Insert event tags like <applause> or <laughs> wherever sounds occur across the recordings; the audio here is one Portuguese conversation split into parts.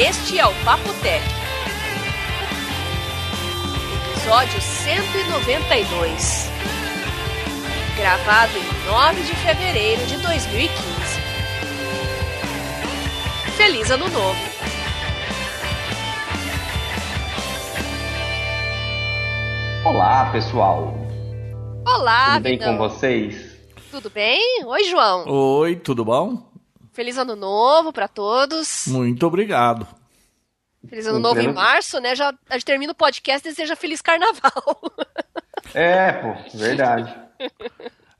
Este é o Papo Tech. Episódio 192. Gravado em 9 de fevereiro de 2015. Feliz Ano Novo! Olá, pessoal. Olá, Tudo bem Vidão. com vocês? Tudo bem? Oi, João. Oi, tudo bom? Feliz Ano Novo pra todos. Muito obrigado. Feliz Ano Novo em março, né? Já a gente termina o podcast e deseja Feliz Carnaval. É, pô, verdade.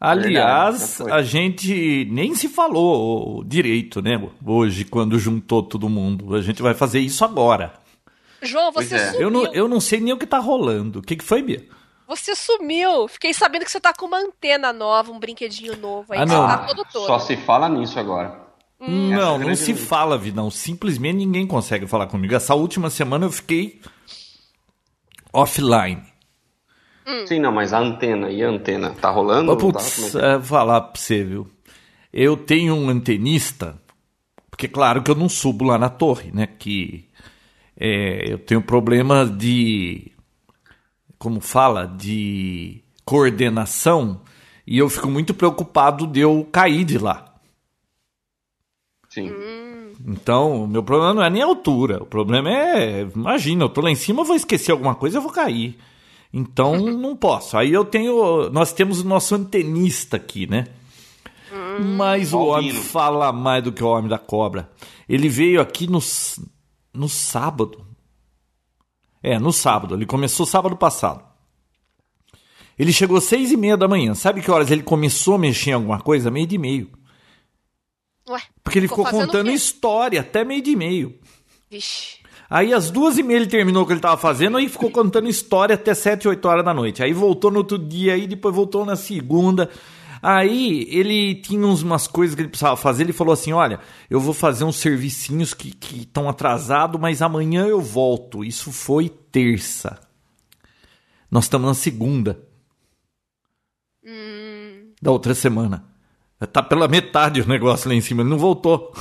Aliás, foi. a gente nem se falou direito, né? Hoje, quando juntou todo mundo. A gente vai fazer isso agora. João, você é. sumiu. Eu não, eu não sei nem o que tá rolando. O que, que foi, Bia? Você sumiu. Fiquei sabendo que você tá com uma antena nova, um brinquedinho novo aí. Ah, não. Você tá todo todo. Só se fala nisso agora. Hum. não, é não se fala, Vidão. Simplesmente ninguém consegue falar comigo. Essa última semana eu fiquei offline. Hum. Sim, não, mas a antena e a antena tá rolando? Tá? Putz, Como é que é? é, vou falar pra você, viu? Eu tenho um antenista, porque claro que eu não subo lá na torre, né? Que é, eu tenho problema de. Como fala? De coordenação. E eu fico muito preocupado de eu cair de lá. Sim. Então, o meu problema não é nem a altura. O problema é. Imagina, eu tô lá em cima, eu vou esquecer alguma coisa, eu vou cair. Então, <laughs> não posso. Aí eu tenho. Nós temos o nosso antenista aqui, né? Mas o homem fala mais do que o homem da cobra. Ele veio aqui no, no sábado. É, no sábado. Ele começou sábado passado. Ele chegou às seis e meia da manhã. Sabe que horas ele começou a mexer em alguma coisa? Meio de meio. Ué, Porque ele ficou, o contando história até meio de meio. Vixe. Aí às duas e meia ele terminou o que ele tava fazendo e ficou contando história até sete, oito horas da noite. Aí voltou no outro dia, aí depois voltou na segunda. Aí ele tinha umas coisas que ele precisava fazer. Ele falou assim: Olha, eu vou fazer uns servicinhos que estão atrasados, mas amanhã eu volto. Isso foi terça. Nós estamos na segunda da outra semana. Tá pela metade o negócio lá em cima. Ele não voltou.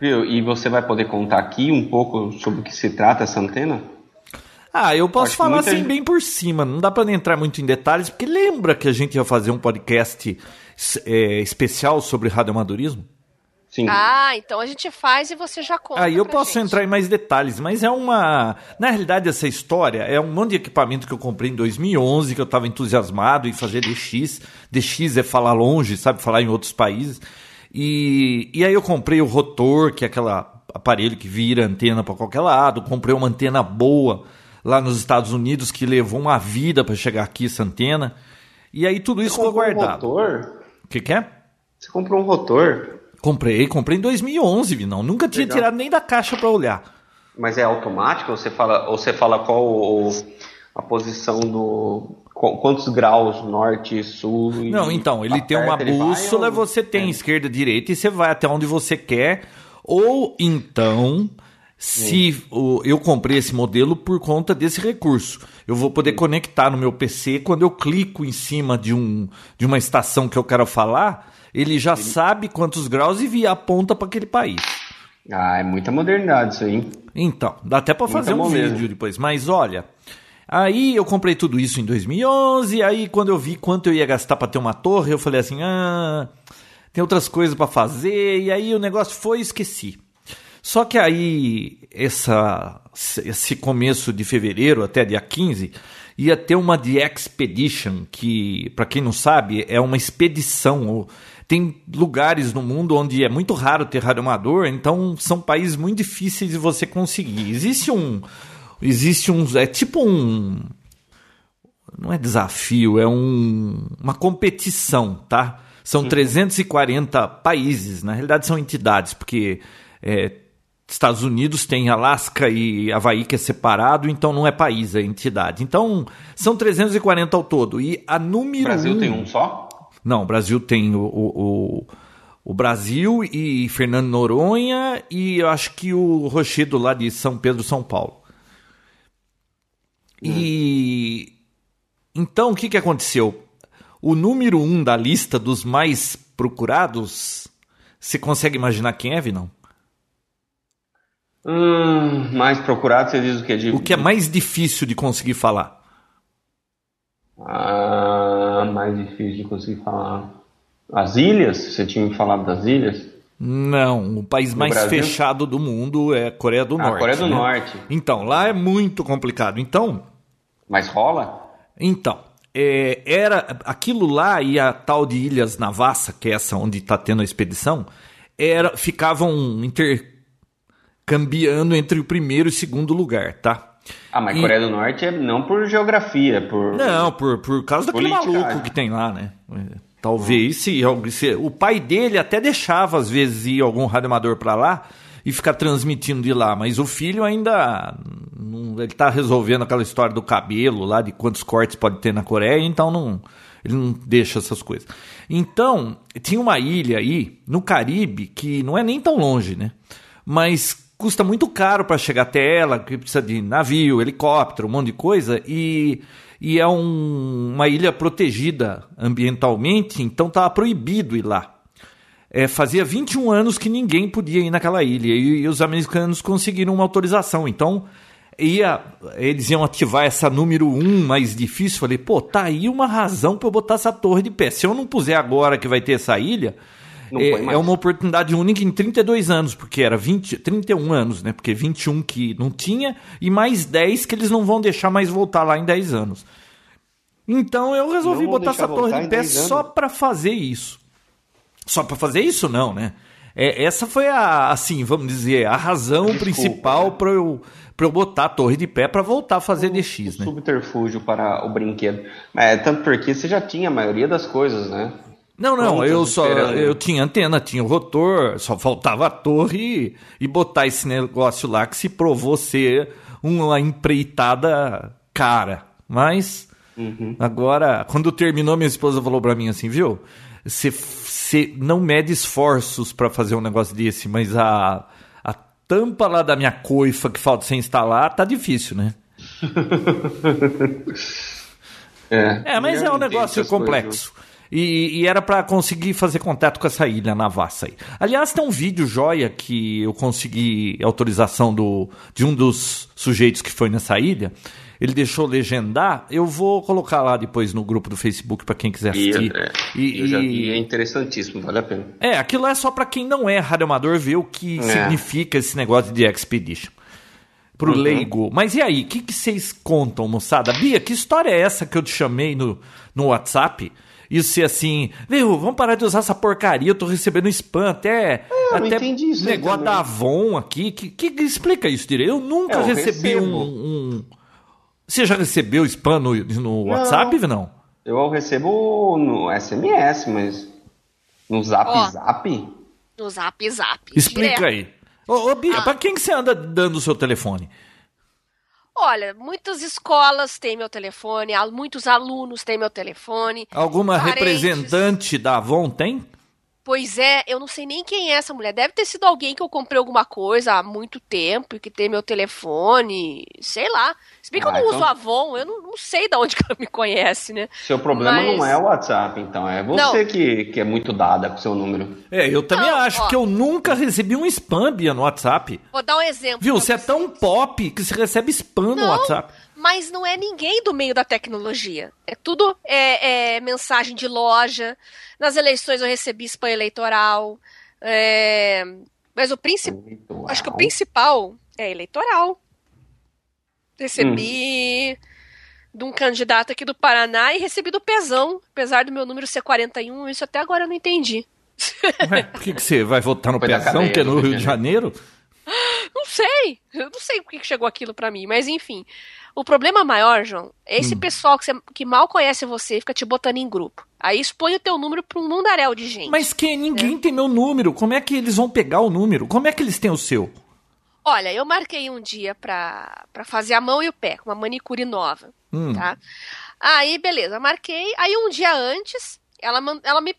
Viu? E você vai poder contar aqui um pouco sobre o que se trata essa antena? Ah, eu posso Acho falar assim gente- bem por cima, não dá pra entrar muito em detalhes, porque lembra que a gente ia fazer um podcast é, especial sobre radioamadorismo? Sim. Ah, então a gente faz e você já conta. Aí eu pra posso gente. entrar em mais detalhes, mas é uma. Na realidade, essa história é um monte de equipamento que eu comprei em 2011, que eu estava entusiasmado em fazer DX. DX é falar longe, sabe? Falar em outros países. E, e aí eu comprei o rotor, que é aquele aparelho que vira antena para qualquer lado. Comprei uma antena boa lá nos Estados Unidos, que levou uma vida para chegar aqui essa antena. E aí tudo isso ficou comprou um guardado. rotor? O que, que é? Você comprou um rotor? Comprei, comprei em 2011, não. Nunca tinha Legal. tirado nem da caixa para olhar. Mas é automático? Ou você fala, ou você fala qual o- a posição do. qu- Quantos graus norte, sul? e Não, então, ele tem uma aperta, ele vai, bússola, ou- você tem É. esquerda, direita e você vai até onde você quer. Ou então, se o- eu comprei esse modelo por conta desse recurso, eu vou poder conectar no meu PC quando eu clico em cima de, um, de uma estação que eu quero falar, ele já sabe quantos graus e via aponta para aquele país. Ah, é muita modernidade isso aí. Então, dá até Muito fazer um vídeo depois. Mas olha, aí eu comprei tudo isso em 2011. Aí quando eu vi quanto eu ia gastar pra ter uma torre, eu falei assim: ah, tem outras coisas pra fazer. E aí o negócio foi e esqueci. Só que aí, essa, esse começo de fevereiro até dia 15, ia ter uma The Expedition, que, pra quem não sabe, é uma expedição. ou- Tem lugares no mundo onde é muito raro ter radioamador, então são países muito difíceis de você conseguir. Existe um. Existe um. É tipo um. Não é desafio, é um, uma competição, tá? São 340 países, na realidade são entidades, porque é, Estados Unidos tem Alasca e Havaí que é separado, então não é país, é entidade. Então são 340 ao todo. E a O número Brasil um, tem um só? Não, o Brasil tem o, o, o, Brasil e Fernando Noronha e eu acho que o Rochedo lá de São Pedro, São Paulo. E então o que, que aconteceu? O número um da lista dos mais procurados, você consegue imaginar quem é, Vinão? Hum, mais procurado, você diz o que? De... O que é mais difícil de conseguir falar? Ah, mais difícil de conseguir falar. As ilhas? Você tinha me falado das ilhas? Não, o país No mais Brasil? fechado do mundo é a Coreia do Ah, Norte. Coreia do né? Norte. Então, lá é muito complicado. Então, Mas rola? Então, é, era aquilo lá e a tal de Ilhas Navassa, que é essa onde está tendo a expedição, era ficavam intercambiando entre o primeiro e o segundo lugar, tá? Ah, mas E- Coreia do Norte é não por geografia, por. Não, por, por causa daquele maluco que tem lá, né? Talvez se, se- o pai dele até deixava às vezes ir algum radioamador para lá e ficar transmitindo de lá, mas o filho ainda não- ele tá resolvendo aquela história do cabelo lá de quantos cortes pode ter na Coreia, então não ele não deixa essas coisas. Então, tinha uma ilha aí no Caribe que não é nem tão longe, né? Mas custa muito caro para chegar até ela, que precisa de navio, helicóptero, um monte de coisa, e, e é um- uma ilha protegida ambientalmente, então estava proibido ir lá. É, fazia 21 anos que ninguém podia ir naquela ilha, e, e os americanos conseguiram uma autorização, então ia, eles iam ativar essa número 1 mais difícil, falei, pô, tá aí uma razão para eu botar essa torre de pé. Se eu não puser agora que vai ter essa ilha, é, é uma oportunidade única em 32 anos, porque era 20, 31 anos, né? Porque 21 que não tinha e mais 10 que eles não vão deixar mais voltar lá em 10 anos. Então eu resolvi botar essa torre de pé 10 só para fazer isso. Só para fazer isso não, né? É, essa foi a, assim, vamos dizer, a razão Desculpa, principal né? para eu para eu botar a torre de pé para voltar a fazer DX, né? Subterfúgio para o brinquedo. É, tanto porque você já tinha a maioria das coisas, né? Não, não, eu só esperando. eu tinha antena, tinha o rotor, só faltava a torre e, e botar esse negócio lá que se provou ser uma empreitada cara. Mas Uhum. agora, quando terminou, minha esposa falou pra mim assim, viu? Você não mede esforços pra fazer um negócio desse, mas a, a tampa lá da minha coifa que falta você instalar tá difícil, né? <laughs> É, É, mas é um negócio complexo. E, e era pra conseguir fazer contato com essa ilha na Vassa aí. Aliás, tem um vídeo joia que eu consegui autorização do, de um dos sujeitos que foi nessa ilha. Ele deixou legendar. Eu vou colocar lá depois no grupo do Facebook pra quem quiser E, assistir. é, E- e- vi, é interessantíssimo, vale a pena. é, aquilo é só pra quem não é radioamador ver o que É. significa esse negócio de Expedition. Pro Uhum. leigo. Mas e aí, o que, que vocês contam, moçada? Bia, que história é essa que eu te chamei no, no WhatsApp? Isso ser assim, viu, vamos parar de usar essa porcaria, eu tô recebendo spam até, eu não até entendi isso aí negócio da Avon aqui. Que, que explica isso direito? Eu nunca É, eu recebi recebo. um, um- Você já recebeu spam no, no WhatsApp, não? Eu recebo no SMS, mas no Zap Ó. Zap? No zap zap. Explica direto. aí. Ô, ô Bia, Ah. pra quem que você anda dando o seu telefone? Olha, muitas escolas têm meu telefone, muitos alunos têm meu telefone. Alguma Parentes. representante da Avon tem? Pois é, eu não sei nem quem é essa mulher. Deve ter sido alguém que eu comprei alguma coisa há muito tempo e que tem meu telefone, sei lá. Se bem que eu Ah, não então- uso Avon, eu não, não sei de onde que ela me conhece, né? Seu problema Mas- não é o WhatsApp, então. É você Não. que, que é muito dada com o seu número. É, eu também Não, acho, ó. porque eu nunca recebi um spam, Bia, no WhatsApp. Vou dar um exemplo. Viu? Você é tão pop que você recebe spam no WhatsApp. Mas não é ninguém do meio da tecnologia. É tudo é, é mensagem de loja. Nas eleições eu recebi spam eleitoral. É, Mas o principal. Acho que o principal é eleitoral. Recebi de um candidato aqui do Paraná e recebi do Pezão. Apesar do meu número ser 41, isso até agora eu não entendi. Ué, por que, que você vai votar no Foi Pezão, que é no Rio de Janeiro? Não sei. Eu não sei por que que chegou aquilo pra mim, mas enfim. O problema maior, João, é Hum. esse pessoal que, você- que mal conhece você e fica te botando em grupo. Aí expõe o teu número pra um mundaréu de gente. Mas que ninguém tem meu número. Como é que eles vão pegar o número? Como é que eles têm o seu? Olha, eu marquei um dia pra, pra fazer a mão e o pé, com uma manicure nova, Hum. tá? Aí, beleza, marquei. Aí, um dia antes, ela, ela me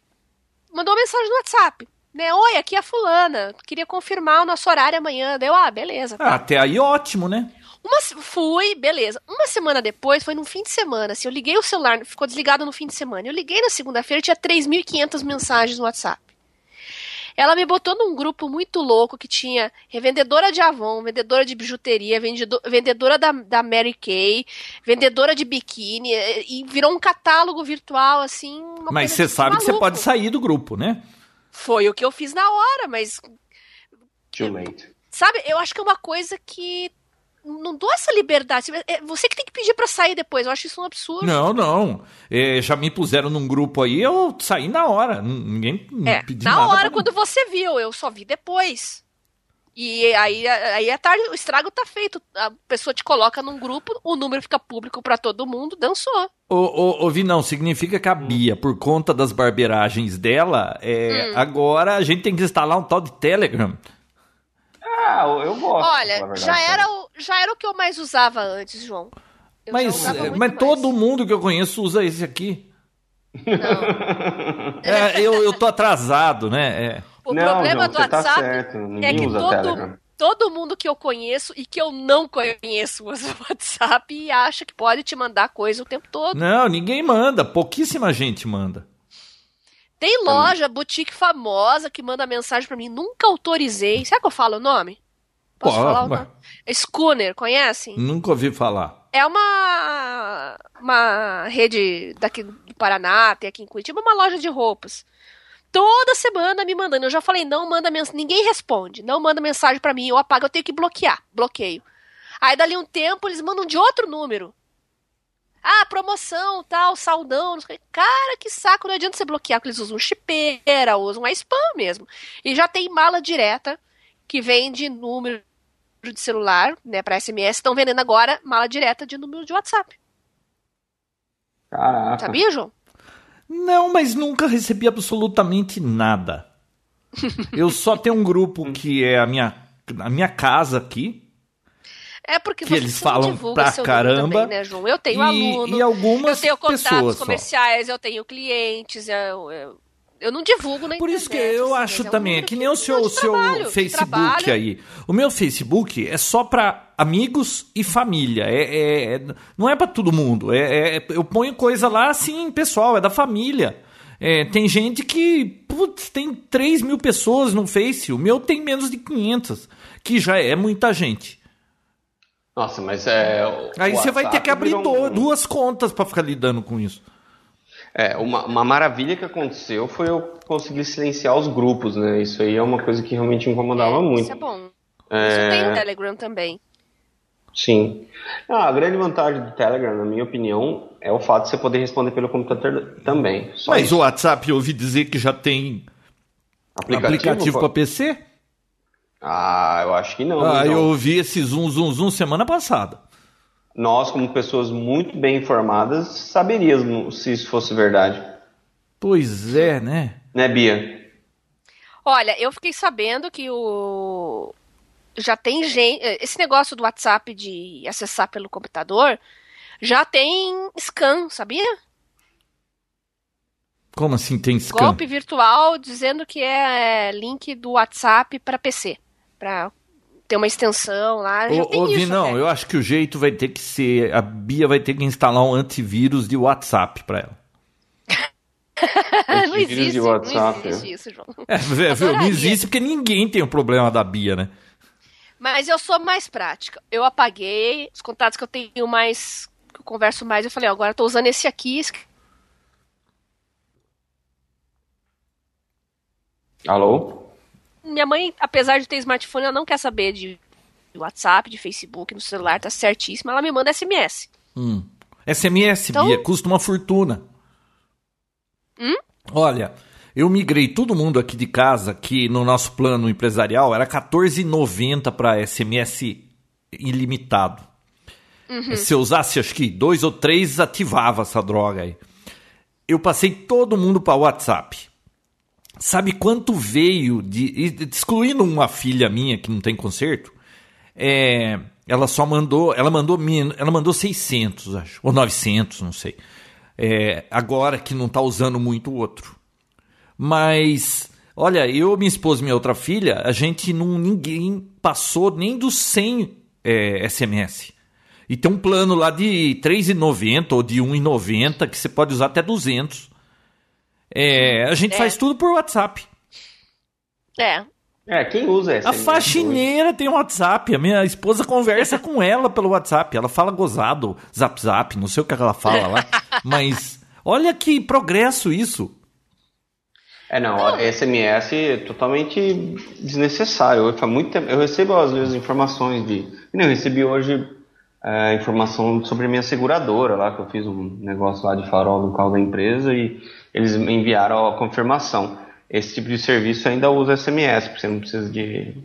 mandou uma mensagem no WhatsApp. Né? Oi, aqui é a fulana. Queria confirmar o nosso horário amanhã. Deu, ah, beleza. Ah, até aí ótimo, né? Uma, fui, beleza. Uma semana depois, foi num fim de semana. Assim, eu liguei o celular, ficou desligado no fim de semana. Eu liguei na segunda-feira, tinha 3.500 mensagens no WhatsApp. Ela me botou num grupo muito louco que tinha revendedora de Avon, vendedora de bijuteria, vendedora da, da Mary Kay, vendedora de biquíni, e virou um catálogo virtual, assim. mas você sabe maluco. que você pode sair do grupo, né? Foi o que eu fiz na hora, mas. Too late. Sabe, eu acho que é uma coisa que não dou essa liberdade. É você que tem que pedir para sair depois. Eu acho isso um absurdo. Não, não. É, já me puseram num grupo aí, eu saí na hora. Ninguém é, pediu Na hora, quando você viu, eu só vi depois. E aí, aí é tarde, o estrago tá feito. A pessoa te coloca num grupo, o número fica público para todo mundo, dançou. Ô, ô, ô, Vinão, significa que a Bia, por conta das barbeiragens dela, é, hum. agora a gente tem que instalar um tal de Telegram. Ah, eu gosto. Olha, já era, o, já era o que eu mais usava antes, João. Eu mas mas todo mundo que eu conheço usa esse aqui. Não. é, eu, eu tô atrasado, né? É. O não, problema João, do tá WhatsApp tá é que todo, todo mundo que eu conheço e que eu não conheço <laughs> usa o WhatsApp e acha que pode te mandar coisa o tempo todo. Não, ninguém manda. Pouquíssima gente manda. Tem loja, boutique famosa que manda mensagem para mim. Nunca autorizei. Será que eu falo o nome? Posso Pô, falar o nome? Schooner, conhecem? Nunca ouvi falar. É uma, uma rede daqui do Paraná, tem aqui em Curitiba, uma loja de roupas. Toda semana me mandando. Eu já falei, não manda mensagem. Ninguém responde. Não manda mensagem para mim. Eu apago, eu tenho que bloquear. Bloqueio. Aí dali um tempo eles mandam de outro número. Ah, promoção, tal, saldão. Cara, que saco. Não adianta você bloquear, porque eles usam chipeira, usam a spam mesmo. E já tem mala direta que vende número de celular, né, para SMS. Estão vendendo agora mala direta de número de WhatsApp. Caraca. Sabia, João? Não, mas nunca recebi absolutamente nada. <laughs> Eu só tenho um grupo que é a minha, a minha casa aqui, é porque que eles falam pra caramba. Também, né, João? Eu tenho e, aluno, e algumas eu tenho contatos comerciais, só. eu tenho clientes, eu, eu, eu não divulgo na Por isso que eu assim, acho é também, um é que nem o seu, o seu trabalho, Facebook aí. O meu Facebook é só para amigos e família. É, é, é não é para todo mundo. É, é, eu ponho coisa lá assim, pessoal, é da família. É, tem gente que, putz, tem 3 mil pessoas no Face. O meu tem menos de 500, que já é muita gente. Nossa, mas é. Aí você vai ter que abrir um... duas contas para ficar lidando com isso. É, uma, uma, maravilha que aconteceu foi eu conseguir silenciar os grupos, né? Isso aí é uma coisa que realmente me incomodava é, muito. Isso é bom. É... Isso tem no Telegram também. Sim. Ah, a grande vantagem do Telegram, na minha opinião, é o fato de você poder responder pelo computador também. Só Mas isso. o WhatsApp, eu ouvi dizer que já tem aplicativo, aplicativo para PC? Ah, eu acho que não. Ah, então. eu ouvi esse zoom, zoom, zoom semana passada. Nós, como pessoas muito bem informadas, saberíamos se isso fosse verdade. Pois é, né? Né, Bia? Olha, eu fiquei sabendo que o. Já tem gente. Esse negócio do WhatsApp de acessar pelo computador já tem scan, sabia? Como assim tem scan? Golpe virtual dizendo que é link do WhatsApp para PC para ter uma extensão lá. Já ô, isso, não, eu acho que o jeito vai ter que ser. A Bia vai ter que instalar um antivírus de WhatsApp para ela. <laughs> não existe, de WhatsApp. não existe isso, João. É, <laughs> viu, não existe porque ninguém tem o problema da Bia, né? Mas eu sou mais prática. Eu apaguei os contatos que eu tenho mais, que eu converso mais. Eu falei, ó, agora eu tô usando esse aqui. Alô? Minha mãe, apesar de ter smartphone, ela não quer saber de WhatsApp, de Facebook, no celular, tá certíssima. Ela me manda SMS. Hum. SMS, então... Bia, custa uma fortuna. Hum? Olha, eu migrei todo mundo aqui de casa que no nosso plano empresarial era R$14,90 para SMS ilimitado. Uhum. Se eu usasse acho que dois ou três, ativava essa droga aí. Eu passei todo mundo para WhatsApp. Sabe quanto veio de. Excluindo uma filha minha que não tem conserto, é, ela só mandou. Ela mandou ela mandou 600, acho. Ou 900, não sei. É, agora que não está usando muito o outro. Mas. Olha, eu, minha esposa e minha outra filha, a gente não. Ninguém passou nem dos 100 é, SMS. E tem um plano lá de R$3,90 ou de R$1,90 que você pode usar até 200. É, a gente é. faz tudo por WhatsApp. É. É, quem usa essa? A faxineira tem um WhatsApp. A minha esposa conversa com ela pelo WhatsApp. Ela fala gozado, zap zap, não sei o que ela fala lá. <laughs> Mas olha que progresso isso. É, não, SMS é totalmente desnecessário. Faz muito tempo, eu recebo às vezes informações de. Eu recebi hoje é, informação sobre a minha seguradora lá, que eu fiz um negócio lá de farol no carro da empresa e eles me enviaram a confirmação. Esse tipo de serviço ainda usa SMS, porque você não precisa de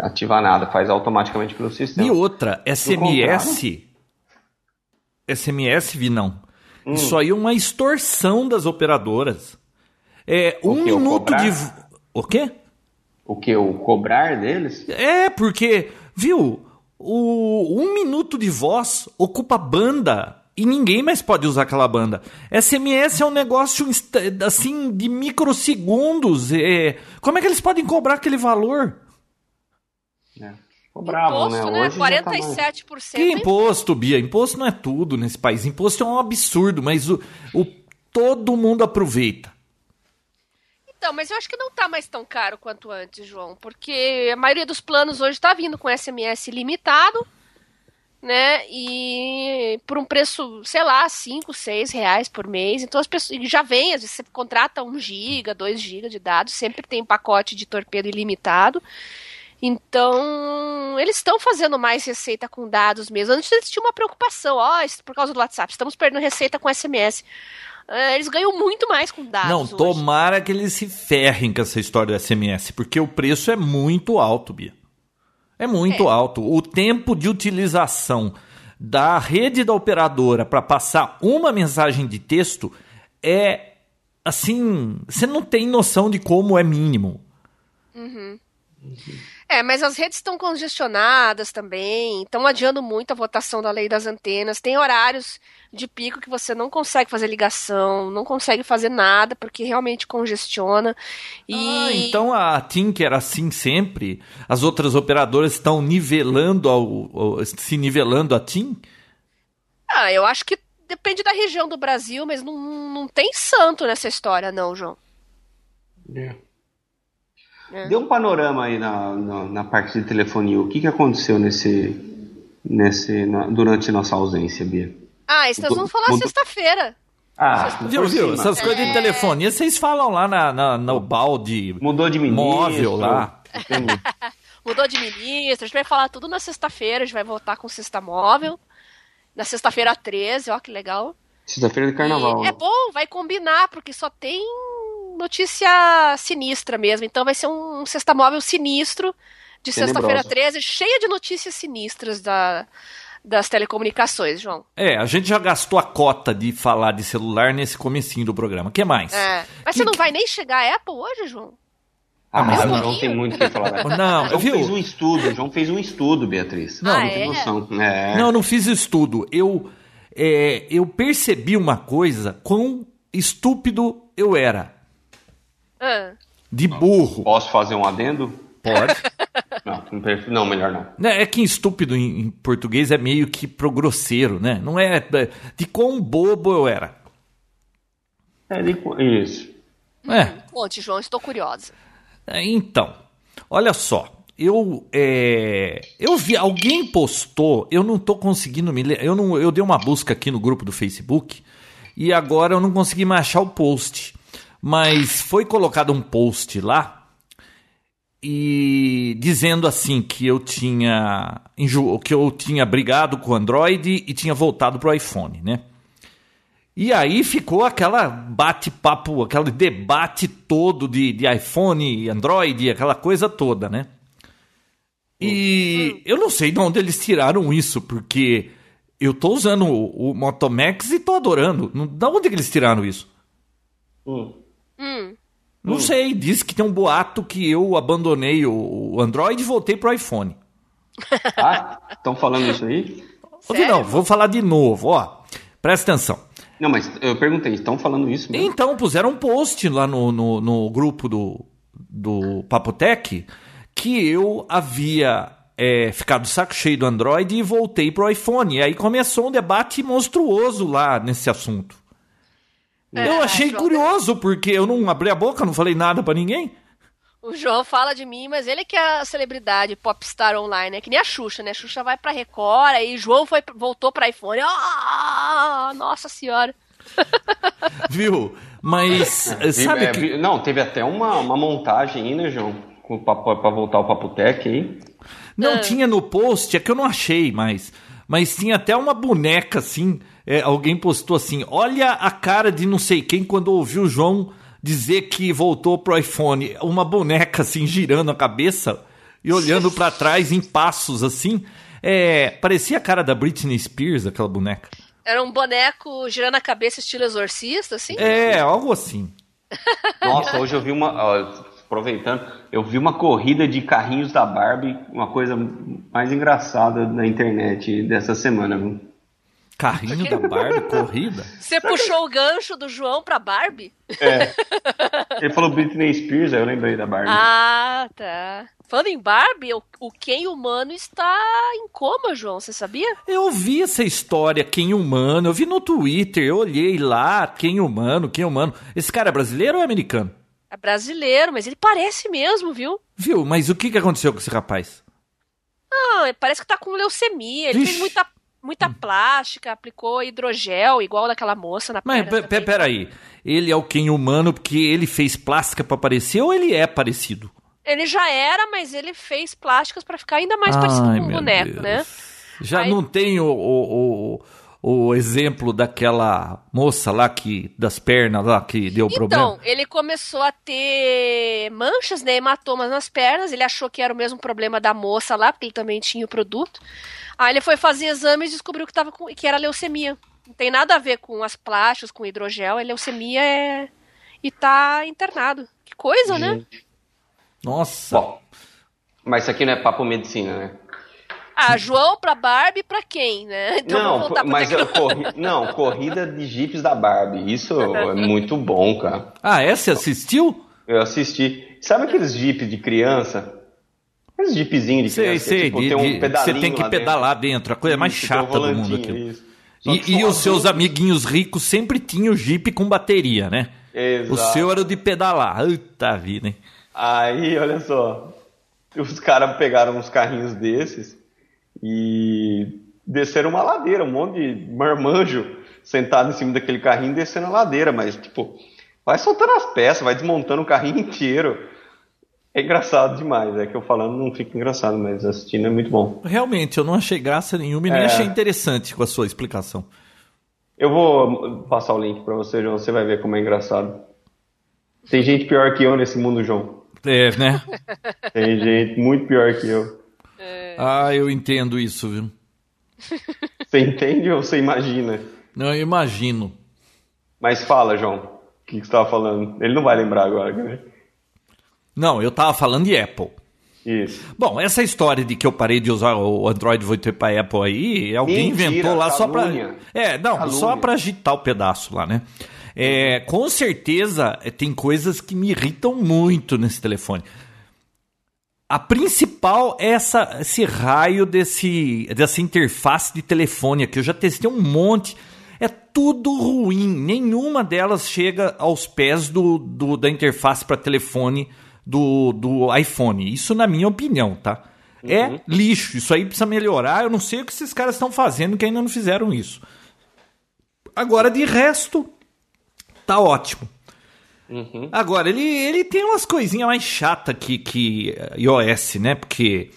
ativar nada, faz automaticamente pelo sistema. E outra, SMS. SMS, Vinão. Hum. Isso aí é uma extorsão das operadoras. É um que, minuto de. O quê? O que? O cobrar deles? É, porque, viu? O um minuto de voz ocupa banda e ninguém mais pode usar aquela banda. SMS é um negócio assim de microsegundos. É... Como é que eles podem cobrar aquele valor? É. Cobravam, imposto, né? né? Hoje 47%. Tá que imposto, Bia? Imposto não é tudo nesse país. Imposto é um absurdo, mas o, o todo mundo aproveita. Então, mas eu acho que não tá mais tão caro quanto antes, João, porque a maioria dos planos hoje tá vindo com SMS limitado, né? E por um preço, sei lá, 5, 6 reais por mês. Então as pessoas já vem, às vezes você contrata 1 giga, 2 giga de dados, sempre tem pacote de torpedo ilimitado. Então, eles estão fazendo mais receita com dados mesmo. Antes eles tinham uma preocupação, ó, oh, por causa do WhatsApp, estamos perdendo receita com SMS. É, eles ganham muito mais com dados. Não, hoje. tomara que eles se ferrem com essa história do SMS, porque o preço é muito alto, Bia. É muito é. alto. O tempo de utilização da rede da operadora para passar uma mensagem de texto é assim. Você não tem noção de como é mínimo. Uhum. É, mas as redes estão congestionadas também, estão adiando muito a votação da lei das antenas. Tem horários de pico que você não consegue fazer ligação, não consegue fazer nada, porque realmente congestiona. E... Ah, então a TIM, que era assim sempre, as outras operadoras estão nivelando, ao, ao, se nivelando a TIM? Ah, eu acho que depende da região do Brasil, mas não, não tem santo nessa história, não, João. É. É. Dê um panorama aí na, na, na, parte de telefonia. O que, que aconteceu nesse, nesse, na, durante nossa ausência, Bia? Ah, isso nós vamos falar sexta-feira. Ah, viu, viu? Essas é. coisas de telefonia vocês falam lá na, na, no balde Mudou de ministro. móvel lá. <laughs> Mudou de ministro. A gente vai falar tudo na sexta-feira. A gente vai voltar com sexta móvel. Na sexta-feira 13, ó que legal. Sexta-feira de carnaval. E é bom, vai combinar, porque só tem notícia sinistra mesmo. Então vai ser um, um Sexta Móvel sinistro de sexta-feira 13, cheia de notícias sinistras da, das telecomunicações, João. É, a gente já gastou a cota de falar de celular nesse comecinho do programa. O que mais? É. Mas que, você não vai nem chegar a Apple hoje, João? Ah, mas o João tem muito o que falar. <laughs> Não, João viu? fez um estudo, o João fez um estudo, Beatriz. Não, ah, não tem é? noção. É. Não, não fiz estudo. Eu, é, eu percebi uma coisa, quão estúpido eu era. Ah. De burro. Posso fazer um adendo? Pode. <laughs> não, não, melhor não. É que estúpido em, português é meio que pro grosseiro, né? Não é, é de quão bobo eu era. É, de, isso. É. Conte, João, estou curiosa. É, então, olha só. Eu, é, eu vi, alguém postou, eu não tô conseguindo me ler, eu, não, eu dei uma busca aqui no grupo do Facebook e agora eu não consegui mais achar o post. Mas foi colocado um post lá e dizendo assim que eu tinha que eu tinha brigado com o Android e tinha voltado pro iPhone, né? E aí ficou aquela bate-papo, aquele debate todo de, de iPhone e Android, aquela coisa toda, né? E eu não sei de onde eles tiraram isso, porque eu tô usando o, o Moto Max e tô adorando. Da onde que eles tiraram isso? Hum. Hum. Não hum. sei, diz que tem um boato que eu abandonei o Android e voltei pro iPhone. <laughs> Ah, estão falando isso aí? Não, vou falar de novo, ó. Presta atenção. Não, mas eu perguntei, estão falando isso mesmo? Então, puseram um post lá no, no, no grupo do, do Papotec que eu havia é, ficado saco cheio do Android e voltei pro iPhone. E aí começou um debate monstruoso lá nesse assunto. É, eu achei curioso, porque eu não abri a boca, não falei nada para ninguém. O João fala de mim, mas ele que é a celebridade popstar online, é que nem a Xuxa, né? A Xuxa vai pra Record, aí João foi, voltou pra iPhone. Oh, nossa senhora. <laughs> Viu? Mas, sabe é, que... Não, teve até uma, uma montagem aí, né, João? Pra, voltar o Papo Tech aí. Não, ah. tinha no post, é que eu não achei mais. Mas tinha até uma boneca assim. É, alguém postou assim: olha a cara de não sei quem quando ouviu o João dizer que voltou pro iPhone. Uma boneca assim girando a cabeça e olhando para trás em passos assim. É, parecia a cara da Britney Spears, aquela boneca. Era um boneco girando a cabeça estilo exorcista, assim? É, algo assim. <laughs> Nossa, hoje eu vi uma. Ó, aproveitando, eu vi uma corrida de carrinhos da Barbie, uma coisa mais engraçada na internet dessa semana. Viu? Carrinho da Barbie, <laughs> corrida? Você puxou o gancho do João pra Barbie? É. <laughs> Ele falou Britney Spears, aí eu lembrei da Barbie. Ah, tá. Falando em Barbie, o, o Ken humano está em coma, João, você sabia? Eu vi essa história, Ken humano, eu vi no Twitter, eu olhei lá, Ken humano, Ken humano. Esse cara é brasileiro ou é americano? É brasileiro, mas ele parece mesmo, viu? Viu? Mas o que, que aconteceu com esse rapaz? Ah, parece que tá com leucemia. Ele Ixi. fez muita, muita plástica, aplicou hidrogel, igual daquela moça na Mas peraí, ele é o quem humano porque ele fez plástica para parecer ou ele é parecido? Ele já era, mas ele fez plásticas para ficar ainda mais Ai, parecido com um boneco, Deus. né? Já Aí... não tem o, o, o exemplo daquela moça lá que das pernas lá que deu então, problema? Então, ele começou a ter manchas, né, hematomas nas pernas. Ele achou que era o mesmo problema da moça lá, porque ele também tinha o produto. Aí ele foi fazer exames e descobriu que, tava com, que era leucemia. Não tem nada a ver com as plásticas, com hidrogel. A leucemia é. E tá internado. Que coisa, né? Gente. né? Nossa. Bom, mas isso aqui não é papo medicina, né? Ah, João pra Barbie pra quem, né? Então não, mas eu corri... não, corrida de jipes da Barbie. Isso é muito bom, cara. Ah, é? Você assistiu? Eu assisti. Sabe aqueles jipes de criança? Aqueles jeepzinhos de criança. Sei, sei. Tipo, de, um você tem que pedalar dentro. dentro. a coisa isso, mais chata um do mundo aqui. E, e os seus amiguinhos ricos sempre tinham Jeep com bateria, né? Exato. O seu era o de pedalar. Puta vida, hein? Aí, olha só. Os caras pegaram uns carrinhos desses e desceram uma ladeira, um monte de marmanjo sentado em cima daquele carrinho descendo a ladeira, mas tipo, vai soltando as peças, vai desmontando o carrinho <laughs> inteiro. É engraçado demais, é que eu falando não fica engraçado, mas assistindo é muito bom. Realmente, eu não achei graça nenhuma e nem é... achei interessante com a sua explicação. Eu vou passar o link para você, João, você vai ver como é engraçado. Tem gente pior que eu nesse mundo, João. É, né? Tem gente muito pior que eu. Ah, eu entendo isso, viu? <laughs> Você entende ou você imagina? Não, eu imagino. Mas fala, João. O que, você estava falando? Ele não vai lembrar agora, né? Não, eu estava falando de Apple. Isso. Bom, essa história de que eu parei de usar o Android vou ter para Apple aí, alguém Mentira, inventou lá só para É, não, calúnia. só para agitar o pedaço lá, né? É, com certeza tem coisas que me irritam muito nesse telefone. A principal é essa, esse raio desse, dessa interface de telefone aqui. Eu já testei um monte. É tudo ruim. Nenhuma delas chega aos pés do, do da interface para telefone do, do iPhone. Isso na minha opinião, tá? É uhum. É lixo. Isso aí precisa melhorar. Eu não sei o que esses caras estão fazendo que ainda não fizeram isso. Agora, de resto, tá ótimo. Uhum. Agora, ele, ele tem umas coisinhas mais chatas que, que iOS, né? Porque,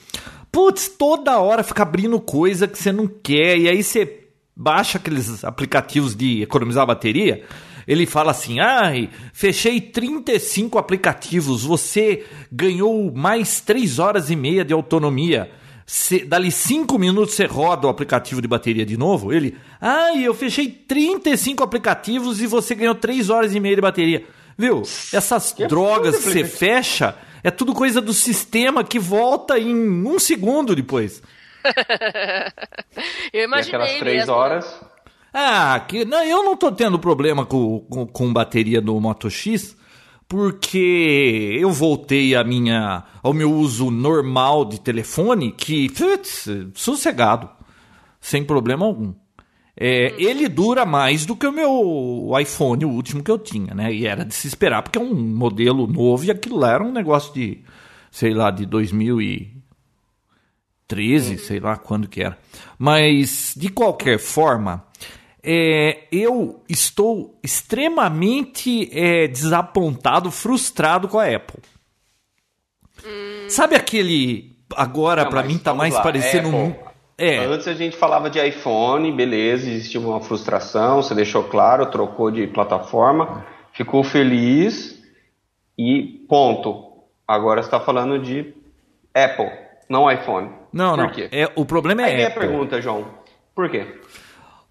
putz, toda hora fica abrindo coisa que você não quer, e aí você baixa aqueles aplicativos de economizar bateria. Ele fala assim: ai, fechei 35 aplicativos, você ganhou mais 3 horas e meia de autonomia. Cê, dali 5 minutos você roda o aplicativo de bateria de novo. Ele, ai, eu fechei 35 aplicativos e você ganhou 3 horas e meia de bateria. Viu? Essas que drogas que você fecha é tudo coisa do sistema que volta em um segundo depois. <laughs> eu imaginei. E aquelas três mesmo. horas. Ah, que, não, eu não tô tendo problema com, com, com bateria do Moto X, porque eu voltei a minha, ao meu uso normal de telefone, que putz, sossegado, sem problema algum. É, ele dura mais do que o meu iPhone, o último que eu tinha, né? E era de se esperar, porque é um modelo novo e aquilo lá era um negócio de, sei lá, de 2013, sei lá quando que era. Mas, de qualquer forma, é, eu estou extremamente é, desapontado, frustrado com a Apple. Hum. Sabe aquele. Agora, para mim, tá mais lá. parecendo Apple. um. É. Antes a gente falava de iPhone, beleza, existiu uma frustração, você deixou claro, trocou de plataforma, ficou feliz e ponto. Agora você está falando de Apple, não iPhone. Não, Por não. Quê? É, o problema é Aí Apple. a pergunta, João. Por quê?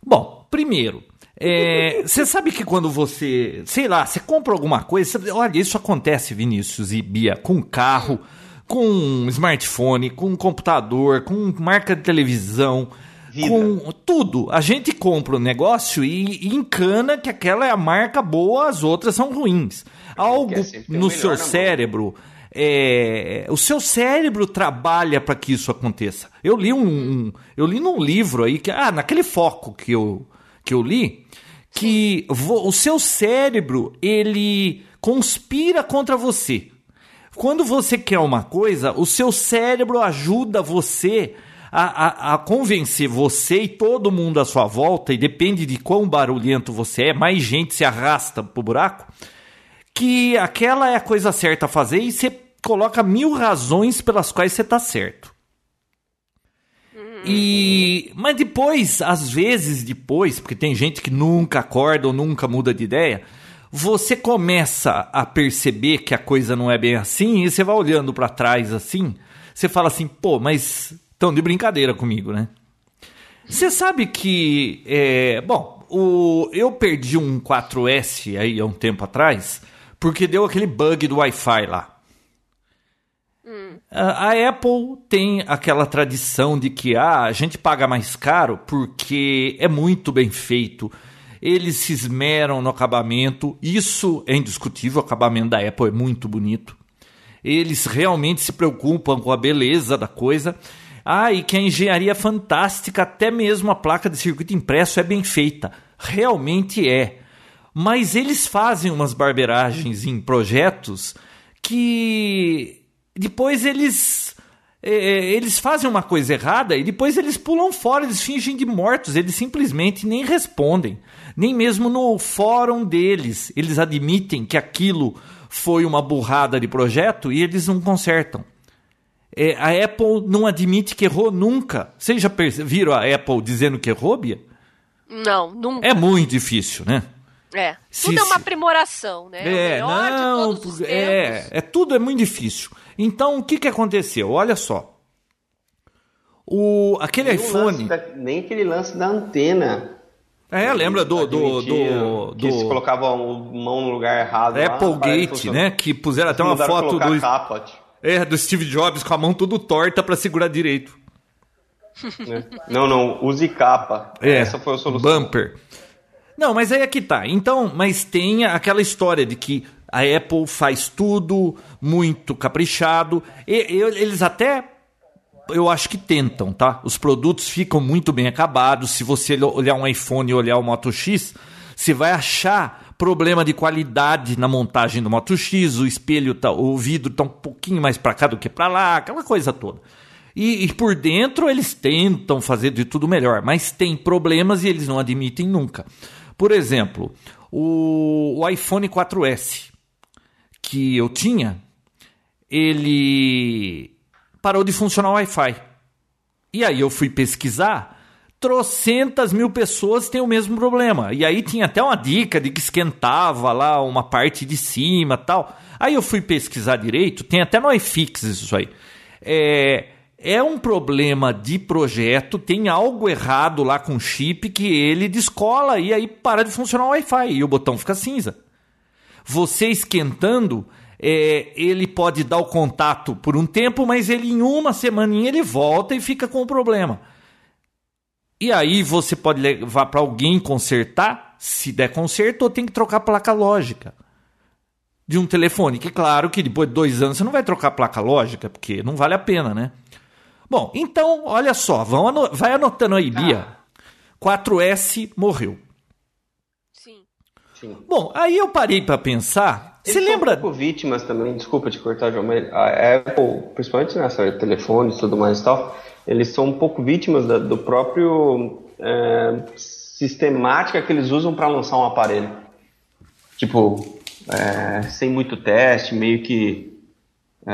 Bom, primeiro, é, <laughs> você sabe que quando você, sei lá, você compra alguma coisa, você, olha, isso acontece, Vinícius e Bia, com carro, com smartphone, com computador, com marca de televisão, Vida. com tudo. A gente compra o um negócio e, e, encana que aquela é a marca boa, as outras são ruins. Algo no seu cérebro. É, o seu cérebro trabalha para que isso aconteça. Eu li um, um, eu li num livro aí que ah, naquele foco que eu que eu li, que o seu cérebro ele conspira contra você. Quando você quer uma coisa, o seu cérebro ajuda você a, a, a, convencer você e todo mundo à sua volta, e depende de quão barulhento você é, mais gente se arrasta pro buraco, que aquela é a coisa certa a fazer e você coloca mil razões pelas quais você tá certo. E mas depois, às vezes depois, porque tem gente que nunca acorda ou nunca muda de ideia, você começa a perceber que a coisa não é bem assim e você vai olhando para trás assim, você fala assim, pô, mas estão de brincadeira comigo, né? Você sabe que, é, bom, o, eu perdi um 4S aí há um tempo atrás porque deu aquele bug do Wi-Fi lá. Hum. A Apple tem aquela tradição de que ah, a gente paga mais caro porque é muito bem feito eles se esmeram no acabamento, isso é indiscutível, o acabamento da Apple é muito bonito. Eles realmente se preocupam com a beleza da coisa. Ah, e que a engenharia é fantástica, até mesmo a placa de circuito impresso é bem feita. Realmente é. Mas eles fazem umas barberagens em projetos que depois eles é, é, eles fazem uma coisa errada e depois eles pulam fora, eles fingem de mortos, eles simplesmente nem respondem. Nem mesmo no fórum deles eles admitem que aquilo foi uma burrada de projeto e eles não consertam. É, a Apple não admite que errou nunca. Vocês já viram a Apple dizendo que errou, Bia? Não, nunca. É muito difícil, né? É. Se, tudo é uma aprimoração, né? É, não, é, é tudo é muito difícil. Então, o que, que aconteceu? Olha só. O, aquele nem iPhone. Da, nem aquele lance da antena. É, lembra do. do, do, que se colocava a mão no lugar errado. Applegate, né? Que puseram até uma foto do. É, do Steve Jobs com a mão tudo torta para segurar direito. É. Não, não, use capa. É, Essa foi a solução. Bumper. Não, mas aí é que tá. Então, mas tem aquela história de que a Apple faz tudo muito caprichado. E, eles até eu acho que tentam, tá? Os produtos ficam muito bem acabados. Se você olhar um iPhone e olhar o Moto X, você vai achar problema de qualidade na montagem do Moto X, o espelho tá, o vidro tá um pouquinho mais para cá do que para lá, aquela coisa toda. E, e, por dentro eles tentam fazer de tudo melhor, mas tem problemas e eles não admitem nunca. Por exemplo, o, o iPhone 4S que eu tinha, ele parou de funcionar o Wi-Fi. E aí eu fui pesquisar, trocentas mil pessoas têm o mesmo problema. E aí tinha até uma dica de que esquentava lá uma parte de cima tal. Aí eu fui pesquisar direito, tem até no iFix isso aí. É, é um problema de projeto, tem algo errado lá com o chip que ele descola e aí para de funcionar o Wi-Fi e o botão fica cinza. Você esquentando, é, ele pode dar o contato por um tempo, mas ele em uma semaninha ele volta e fica com o problema. E aí você pode levar para alguém consertar, se der conserto, ou tem que trocar a placa lógica de um telefone. Que claro que depois de dois anos você não vai trocar a placa lógica, porque não vale a pena, né? Bom, então, olha só, vão vai anotando aí, Bia. 4S morreu. Sim. Sim. Bom, aí eu parei para pensar. Você lembra? Um pouco vítimas também, desculpa te cortar, João, mas a Apple, principalmente nessa telefone e tudo mais e tal, eles são um pouco vítimas da, do próprio é, sistemática que eles usam para lançar um aparelho. Tipo, é, sem muito teste, meio que é,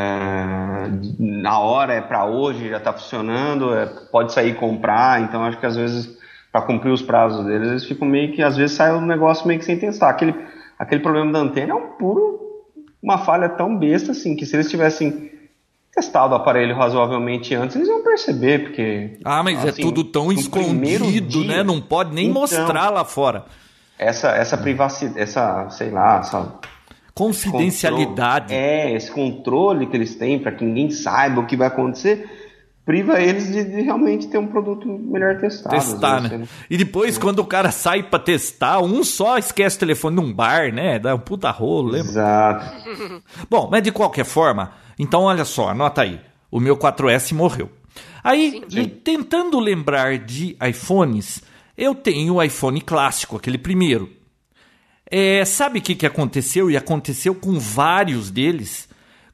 na hora é para hoje, já está funcionando, é, pode sair e comprar, então acho que às vezes para cumprir os prazos deles, eles ficam meio que às vezes sai um negócio meio que sem testar. Aquele, aquele problema da antena é um puro uma falha tão besta assim que se eles tivessem testado o aparelho razoavelmente antes, eles iam perceber, porque. Ah, mas é assim, tudo tão escondido, dia- né? Não pode nem Então, mostrar lá fora. Essa, essa privacidade, essa, sei lá, essa Confidencialidade. Controle, é, esse controle que eles têm para que ninguém saiba o que vai acontecer, priva eles de, de realmente ter um produto melhor testado. testar, vezes, né? E depois, quando o cara sai pra testar, um só esquece o telefone num bar, né? Dá um puta rolo, lembra? Exato. <laughs> Bom, mas de qualquer forma, então olha só, anota aí. O meu 4S morreu. Aí, Sim. e tentando lembrar de iPhones, eu tenho o iPhone clássico, aquele primeiro. É, sabe o que, que aconteceu? E aconteceu com vários deles.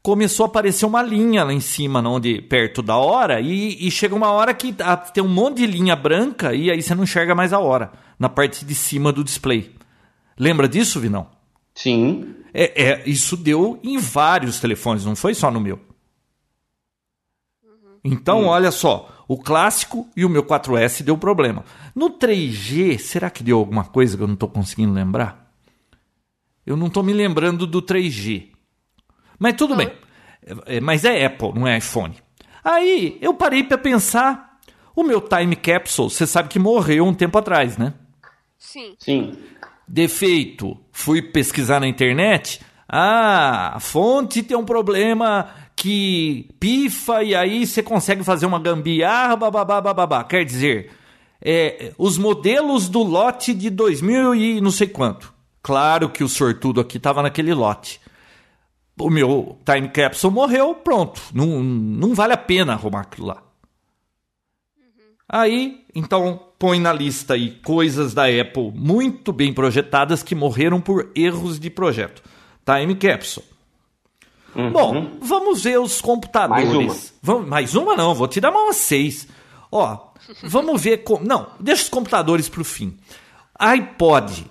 Começou a aparecer uma linha lá em cima, onde, perto da hora, e, e chega uma hora que ah, tem um monte de linha branca e aí você não enxerga mais a hora, na parte de cima do display. Lembra disso, Vinão? Sim. É, é, isso deu em vários telefones, não foi só no meu. Então, olha só, o clássico e o meu 4S deu problema. No 3G, será que deu alguma coisa que eu não estou conseguindo lembrar? Eu não estou me lembrando do 3G. Mas tudo bem. É, mas é Apple, não é iPhone. Aí eu parei para pensar. O meu time capsule, você sabe que morreu um tempo atrás, né? Sim. Sim. Defeito. Fui pesquisar na internet. Ah, a fonte tem um problema que pifa e aí você consegue fazer uma gambiarra, bababá, bababá. Quer dizer, é, os modelos do lote de 2000 e não sei quanto. Claro que o sortudo aqui estava naquele lote. O meu time capsule morreu, pronto. Não, não vale a pena arrumar aquilo lá. Aí, então, põe na lista aí coisas da Apple muito bem projetadas que morreram por erros de projeto. Time Capsule. Uhum. Bom, vamos ver os computadores. Mais uma. Vamos, mais uma não, vou te dar umas seis. Ó, <laughs> vamos ver como. Não, deixa os computadores pro fim. iPod.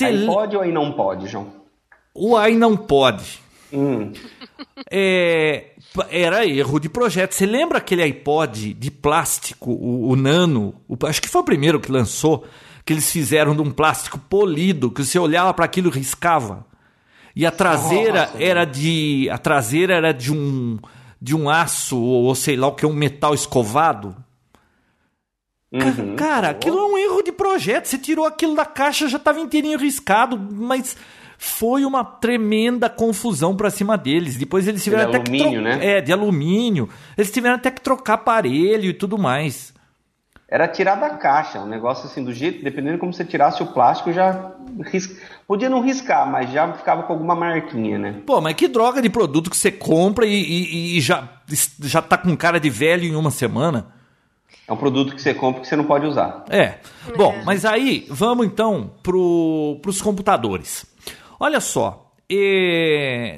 Le- pode ou aí não pode, João? O aí não pode. Hum. É, era erro de projeto. Você lembra aquele iPod de plástico, o, o Nano? O- acho que foi o primeiro que lançou, que eles fizeram de um plástico polido, que você olhava para aquilo e riscava. E a traseira Nossa. era de a traseira era de um de um aço ou, sei lá o que um metal escovado. Uhum. Cara, aquilo é um erro de projeto. Você tirou aquilo da caixa, já estava inteirinho riscado, mas foi uma tremenda confusão pra cima deles. Depois eles tiveram De até que alumínio, tro- né? É, de alumínio. Eles tiveram até que trocar aparelho e tudo mais. Era tirar da caixa, um negócio assim, do jeito, dependendo de como você tirasse o plástico, já ris... podia não riscar, mas já ficava com alguma marquinha, né? Pô, mas que droga de produto que você compra e, e- e já, já tá com cara de velho em uma semana? É um produto que você compra que você não pode usar. É. Bom, mas aí vamos então pro, pros computadores. Olha só,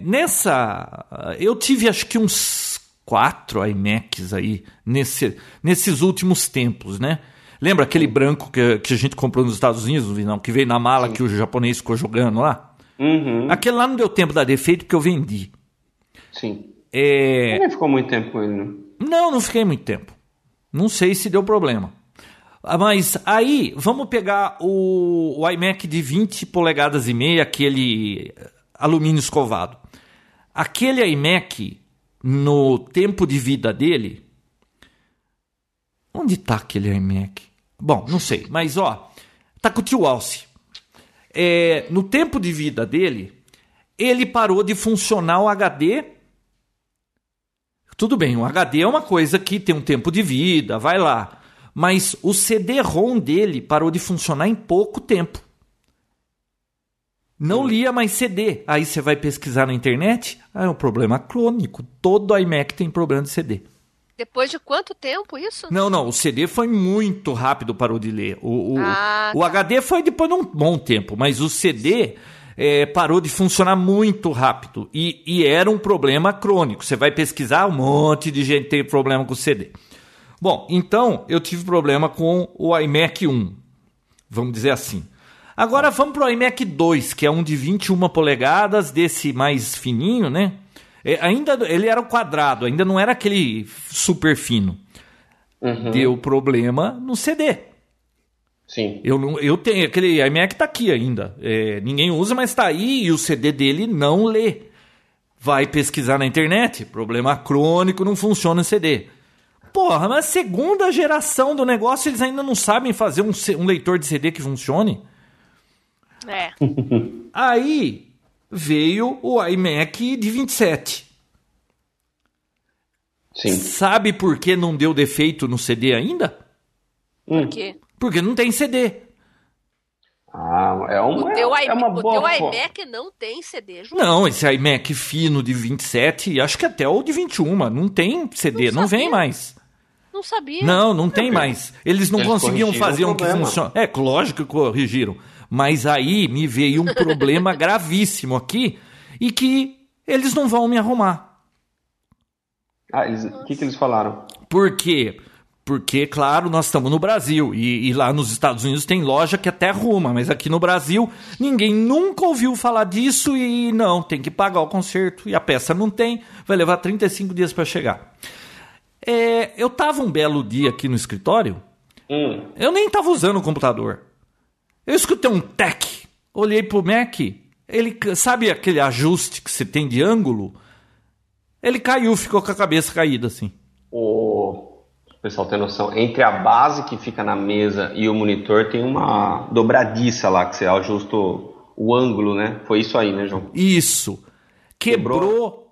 nessa eu tive acho que uns quatro iMacs aí nesse, nesses últimos tempos, né? Lembra aquele branco que, que a gente comprou nos Estados Unidos, Vinão, que veio na mala que o japonês ficou jogando lá? Uhum, Aquele lá não deu tempo da defeito porque eu vendi. sim. É, Nem ficou muito tempo com ele, né? não, não fiquei muito tempo. Não sei se deu problema. Ah, Mas aí, vamos pegar o, o iMac de 20 polegadas e meia, aquele eh, alumínio escovado. Aquele iMac, no tempo de vida dele. Onde tá aquele iMac? Bom, não sei, mas ó, tá com o tio Alce. É, no tempo de vida dele, ele parou de funcionar o HD tudo bem, o HD é uma coisa que tem um tempo de vida, vai lá. Mas o CD-ROM dele parou de funcionar em pouco tempo. Não lia mais CD. Aí você vai pesquisar na internet, ah, é um problema crônico. Todo iMac tem problema de CD. Depois de quanto tempo isso? Não, não, o CD foi muito rápido, parou de ler. O, o, ah, o tá. HD foi depois de um bom tempo, mas o CD é, parou de funcionar muito rápido. E, e, era um problema crônico. Você vai pesquisar, um monte de gente tem problema com o CD. Bom, então eu tive problema com o iMac 1, vamos dizer assim. Agora vamos para o iMac 2, que é um de 21 polegadas, desse mais fininho, né? É, ainda ele era o quadrado, ainda não era aquele super fino. Uhum. Deu problema no CD. Sim. Eu, não, eu tenho aquele iMac tá aqui ainda. É, ninguém usa, mas tá aí e o CD dele não lê. Vai pesquisar na internet, problema crônico, não funciona o CD. Porra, mas segunda geração do negócio eles ainda não sabem fazer um, um leitor de CD que funcione. É. <laughs> Aí veio o iMac de 27. Sim. Sabe por que não deu defeito no CD ainda? Por quê? Porque não tem CD. Ah, é uma, o teu, é uma o boa teu iMac não tem CD, João. Não, esse iMac fino de 27, acho que até o de 21, não tem CD, não, não vem mais. Não sabia. Não, não tem mais. Eles não Eles conseguiam fazer um que funcione. É, lógico que corrigiram. Mas aí me veio um <laughs> problema gravíssimo aqui e que eles não vão me arrumar. Ah, o que, que eles falaram? Por quê? Porque, claro, nós estamos no Brasil e, e, lá nos Estados Unidos tem loja que até arruma, mas aqui no Brasil ninguém nunca ouviu falar disso e não, tem que pagar o conserto e a peça não tem, vai levar 35 dias para chegar. É, eu tava um belo dia aqui no escritório, hum. eu nem tava usando o computador. Eu escutei um tec, olhei pro Mac, ele sabe aquele ajuste que você tem de ângulo? Ele caiu, ficou com a cabeça caída assim. O pessoal tem noção, entre a base que fica na mesa e o monitor tem uma dobradiça lá que você ajusta o ângulo, né? Foi isso aí, né, João? Isso. Quebrou. Quebrou.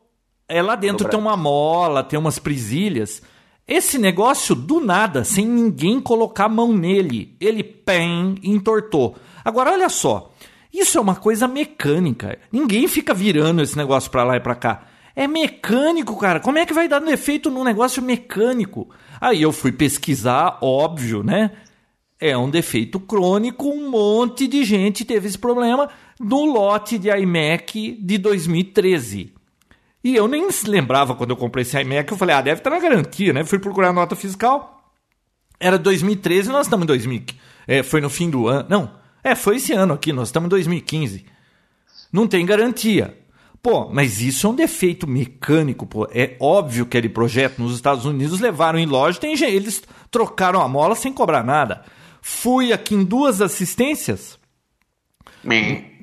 É lá dentro tem uma mola, tem umas presilhas. Esse negócio, do nada, sem ninguém colocar a mão nele, ele pem, entortou. Agora, olha só. Isso é uma coisa mecânica. Ninguém fica virando esse negócio pra lá e pra cá. É mecânico, cara. Como é que vai dar defeito num negócio mecânico? Aí eu fui pesquisar, óbvio, né? É um defeito crônico, um monte de gente teve esse problema no lote de iMac de 2013. E eu nem lembrava quando eu comprei esse iMac, eu falei, ah, deve estar na garantia, né? Fui procurar a nota fiscal. Era 2013 e nós estamos em 2000. É, foi no fim do ano. Não, é, foi esse ano aqui, nós estamos em 2015. Não tem garantia. Pô, mas isso é um defeito mecânico, pô. É óbvio que de projeto. Nos Estados Unidos levaram em loja, tem eles trocaram a mola sem cobrar nada. Fui aqui em duas assistências.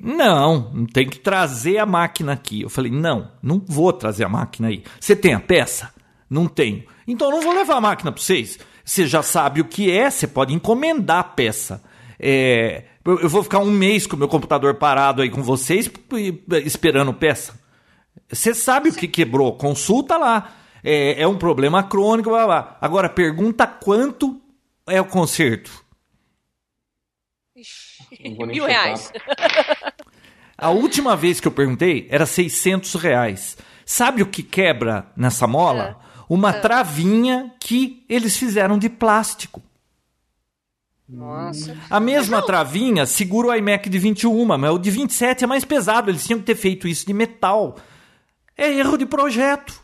Não, tem que trazer a máquina aqui. Eu falei, não, não vou trazer a máquina aí. Você tem a peça? Não tenho. Então não vou levar a máquina para vocês. Você já sabe o que é, você pode encomendar a peça. É, eu vou ficar um mês com o meu computador parado aí com vocês, esperando peça. Você sabe o que quebrou, consulta lá. É, é um problema crônico, blá, blá. Agora pergunta quanto é o conserto. <laughs> Mil reais. <laughs> A última vez que eu perguntei era 600 reais. Sabe o que quebra nessa mola? É. Uma é. travinha que eles fizeram de plástico. Nossa. A mesma travinha segura o iMac de 21, mas o de 27 é mais pesado. Eles tinham que ter feito isso de metal. É erro de projeto.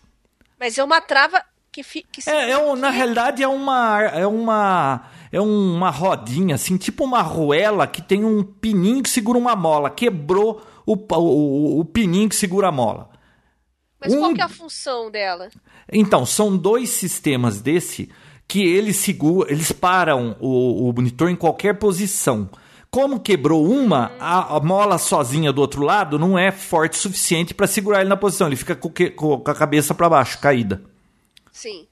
Mas é uma trava que, fi, que é, é um, na realidade é uma é uma é uma rodinha assim, tipo uma arruela que tem um pininho que segura uma mola. Quebrou o, o, o pininho que segura a mola. Mas um... qual que é a função dela? Então, são dois sistemas desse que eles seguram, eles param o, o monitor em qualquer posição. Como quebrou uma, a, a, mola sozinha do outro lado não é forte o suficiente para segurar ele na posição. Ele fica com, que, com a cabeça para baixo, caída. Sim.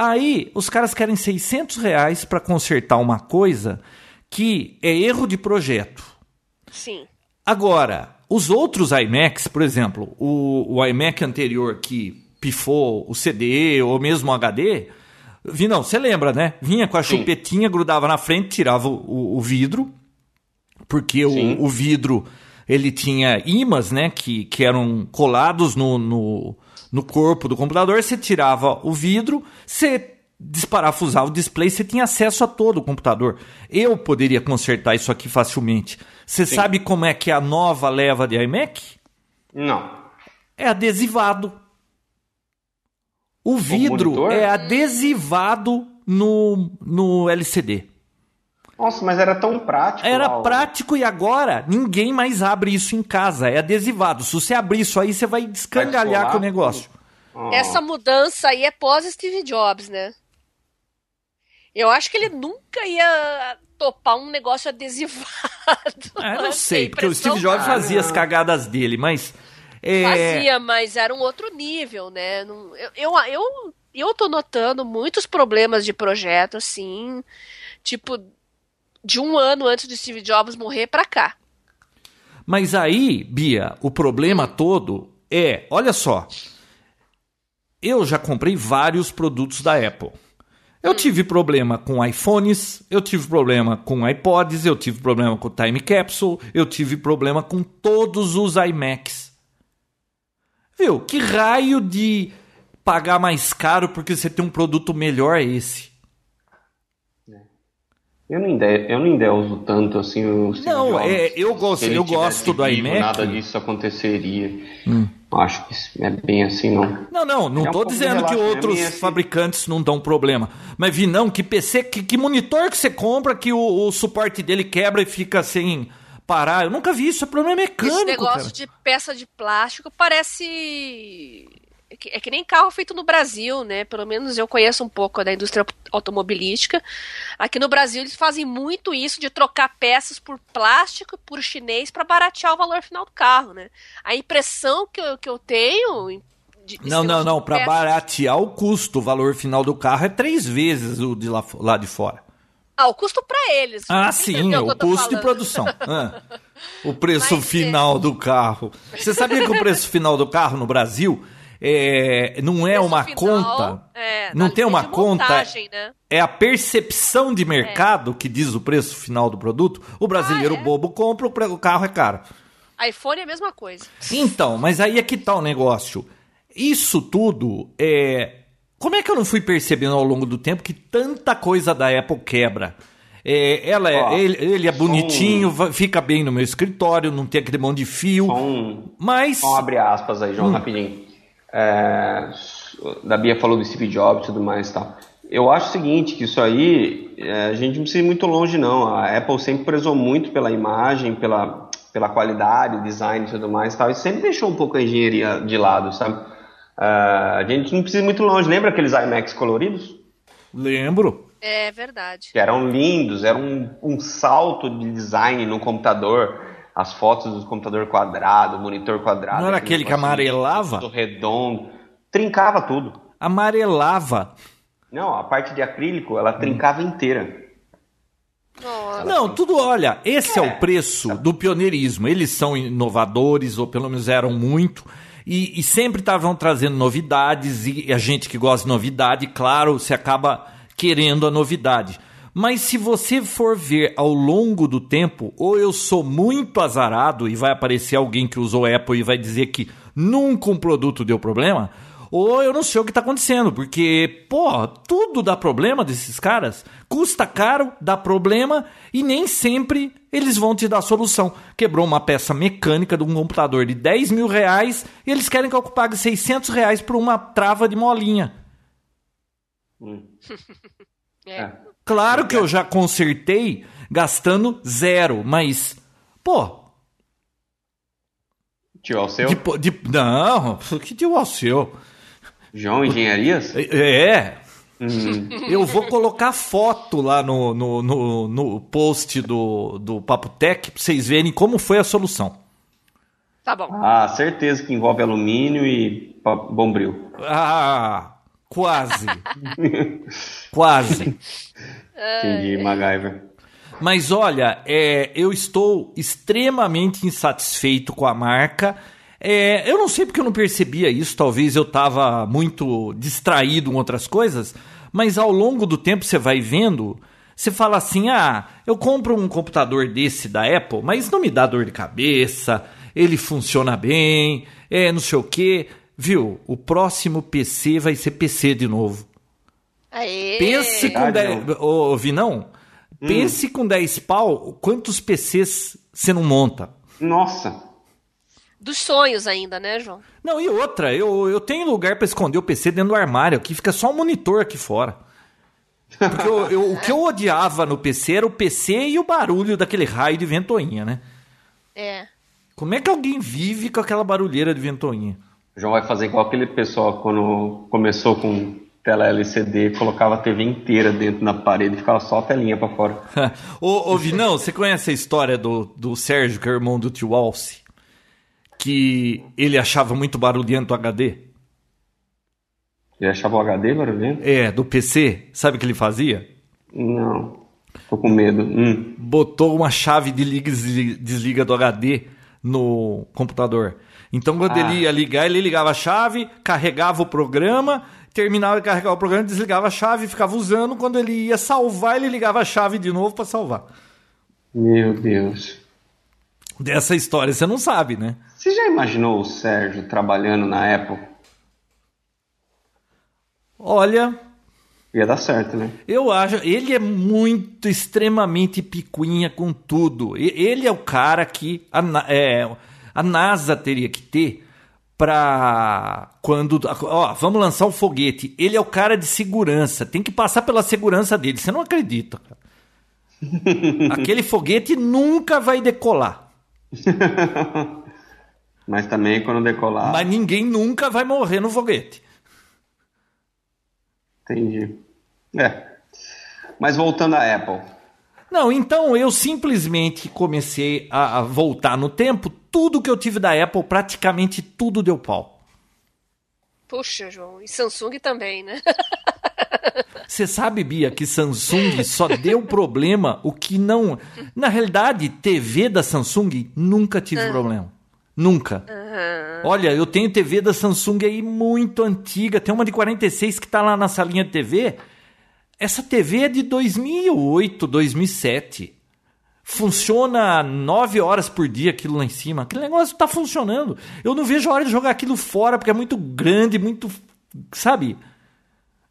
Aí os caras querem 600 reais para consertar uma coisa que é erro de projeto. Sim. Agora, os outros iMacs, por exemplo, o, o iMac anterior que pifou o CD ou mesmo o HD, vi, não, você lembra, né? Vinha com a Sim. chupetinha, grudava na frente, tirava o, o vidro, porque o, o, vidro ele tinha imãs, né, que, que eram colados no, no no corpo do computador, você tirava o vidro, você desparafusava o display, você tinha acesso a todo o computador. Eu poderia consertar isso aqui facilmente. Você Sim. sabe como é que é a nova leva de iMac? Não. É adesivado. O vidro monitor? é adesivado no, no LCD. Nossa, mas era tão prático. Era prático e agora ninguém mais abre isso em casa. É adesivado. Se você abrir isso aí, você vai descangalhar descolar com o negócio. Ah, Essa mudança aí é pós Steve Jobs, né? Eu acho que ele nunca ia topar um negócio adesivado. Ah, eu <laughs> não sei, porque o Steve Jobs cara. fazia as cagadas dele, mas. é, Fazia, mas era um outro nível, né? Eu, eu, eu, eu tô notando muitos problemas de projeto, assim, tipo, de um ano antes do Steve Jobs morrer pra cá. Mas aí, Bia, o problema todo é, olha só. Eu já comprei vários produtos da Apple. Eu tive problema com iPhones, eu tive problema com iPods, eu tive problema com Time Capsule, eu tive problema com todos os iMacs. Viu? Que raio de pagar mais caro porque você tem um produto melhor é esse? Eu nem, de, eu nem de uso tanto assim o Steve Não, Jobs. é, eu gosto, eu gosto do vivo, iMac. Nada disso aconteceria. Hum. Acho que isso é bem assim, não. Não, não, não É um dizendo que outros e assim- fabricantes não dão problema. Mas vi não, que PC, que, que monitor que você compra que o, o suporte dele quebra e fica sem parar. Eu nunca vi isso, é problema mecânico, Esse negócio cara. de peça de plástico parece. É que, é nem carro feito no Brasil, né? Pelo menos eu conheço um pouco da indústria automobilística. Aqui no Brasil eles fazem muito isso de trocar peças por plástico e por chinês para baratear o valor final do carro, né? A impressão que eu, que eu tenho. de- desse Não, não, não, de para baratear o custo, o valor final do carro é três vezes o de lá, lá de fora. Ah, o custo para eles. Ah, sim, é o o custo de falando? produção. <laughs> Ah, o preço Mas, é- final do carro. Você sabia que o preço final do carro no Brasil é, não é Preço uma final, conta? é, não tem uma conta? montagem, né? É a percepção de mercado que diz o preço final do produto. O brasileiro Ah, é? bobo compra, o carro é caro. iPhone é a mesma coisa. Então, mas aí é que tá o negócio. Isso tudo é. Como é que eu não fui percebendo ao longo do tempo que tanta coisa da Apple quebra? É, ela é, Ó, ele, ele é bonitinho, um- fica bem no meu escritório, não tem aquele monte de fio. Um, Mas. só um abre aspas aí, Hum. João, rapidinho. É, da Bia falou do Steve Jobs e tudo mais e tal. Eu acho o seguinte, que isso aí, é, a gente não precisa ir muito longe não. A Apple sempre prezou muito pela imagem, pela, pela qualidade, design e tudo mais e tal, e sempre deixou um pouco a engenharia de lado, sabe? É, a gente não precisa ir muito longe. Lembra aqueles iMacs coloridos? Lembro. É verdade. que eram lindos, era um, um salto de design no computador, as fotos do computador quadrado, monitor quadrado. Não era aquele que amarelava? Redondo, trincava tudo. Amarelava. Não, a parte de acrílico, ela trincava inteira. Nossa. Não, tudo, olha, esse é, É. o preço do pioneirismo. Eles são inovadores, ou pelo menos eram muito, e, e sempre estavam trazendo novidades, e a gente que gosta de novidade, claro, você acaba querendo a novidade. Mas se você for ver ao longo do tempo, ou eu sou muito azarado e vai aparecer alguém que usou Apple e vai dizer que nunca um produto deu problema, ou eu não sei o que está acontecendo, porque, pô, tudo dá problema desses caras. Custa caro, dá problema e nem sempre eles vão te dar solução. Quebrou uma peça mecânica de um computador de 10 mil reais e eles querem que eu pague 600 reais por uma trava de molinha. <laughs> É. É. Claro que eu já consertei gastando zero, mas, pô, Tio Alceu, de, de, não, que deu ao seu? João Engenharias? É, Hum, <laughs> Eu vou colocar foto lá no, no, no, no post do, do Papo Tech pra vocês verem como foi a solução. Tá bom. ah, certeza que envolve alumínio e bombril. Ah, quase. <laughs> quase. Entendi, MacGyver. Mas olha, é, eu estou extremamente insatisfeito com a marca. É, eu não sei porque eu não percebia isso, talvez eu estava muito distraído com outras coisas, mas ao longo do tempo você vai vendo, você fala assim: ah, eu compro um computador desse da Apple, mas não me dá dor de cabeça, ele funciona bem, é não sei o quê. Viu? O próximo PC vai ser PC de novo. Aê! Pense com Verdade, 10. Ô, Vinão, pense com 10 pau quantos PCs você não monta. Nossa. Dos sonhos ainda, né, João? Não, e outra, eu, eu tenho lugar pra esconder o PC dentro do armário. Aqui fica só um monitor aqui fora. Porque eu- eu- o que eu odiava no PC era o PC e o barulho daquele raio de ventoinha, né? É. Como é que alguém vive com aquela barulheira de ventoinha? O João vai fazer igual aquele pessoal quando começou com tela LCD, colocava a TV inteira dentro na parede e ficava só a telinha pra fora. <laughs> ô, ô, Vinão, você conhece a história do, do Sérgio, que é o irmão do tio Alce? Que ele achava muito barulhento o HD? Ele achava o HD barulhento? É, do PC. Sabe o que ele fazia? Não. Tô com medo. Hum. botou uma chave de liga e desli- desliga do HD no computador. Então, quando Ah. ele ia ligar, ele ligava a chave, carregava o programa, terminava de carregar o programa, desligava a chave, ficava usando. Quando ele ia salvar, ele ligava a chave de novo para salvar. Meu Deus. Dessa história você não sabe, né? Você já imaginou o Sérgio trabalhando na Apple? Olha, Ia dar certo, né? eu acho. Ele é muito, extremamente picuinha com tudo. Ele é o cara que é, a NASA teria que ter pra quando. Ó, vamos lançar um foguete. Ele é o cara de segurança. Tem que passar pela segurança dele. Você não acredita, cara. <laughs> Aquele foguete nunca vai decolar. <laughs> Mas também quando decolar. Mas ninguém nunca vai morrer no foguete. Entendi. É. Mas voltando à Apple. Não, então eu simplesmente comecei a voltar no tempo. Tudo que eu tive da Apple, praticamente tudo deu pau. Puxa, João. E Samsung também, né? <laughs> Você sabe, Bia, que Samsung só deu problema o que não. Na realidade, TV da Samsung nunca tive problema. Nunca. Olha, eu tenho TV da Samsung aí muito antiga. Tem uma de 46 que tá lá na salinha de TV. Essa TV é de 2008, 2007. Funciona 9 horas por dia aquilo lá em cima. Aquele negócio tá funcionando. Eu não vejo a hora de jogar aquilo fora porque é muito grande, muito. Sabe?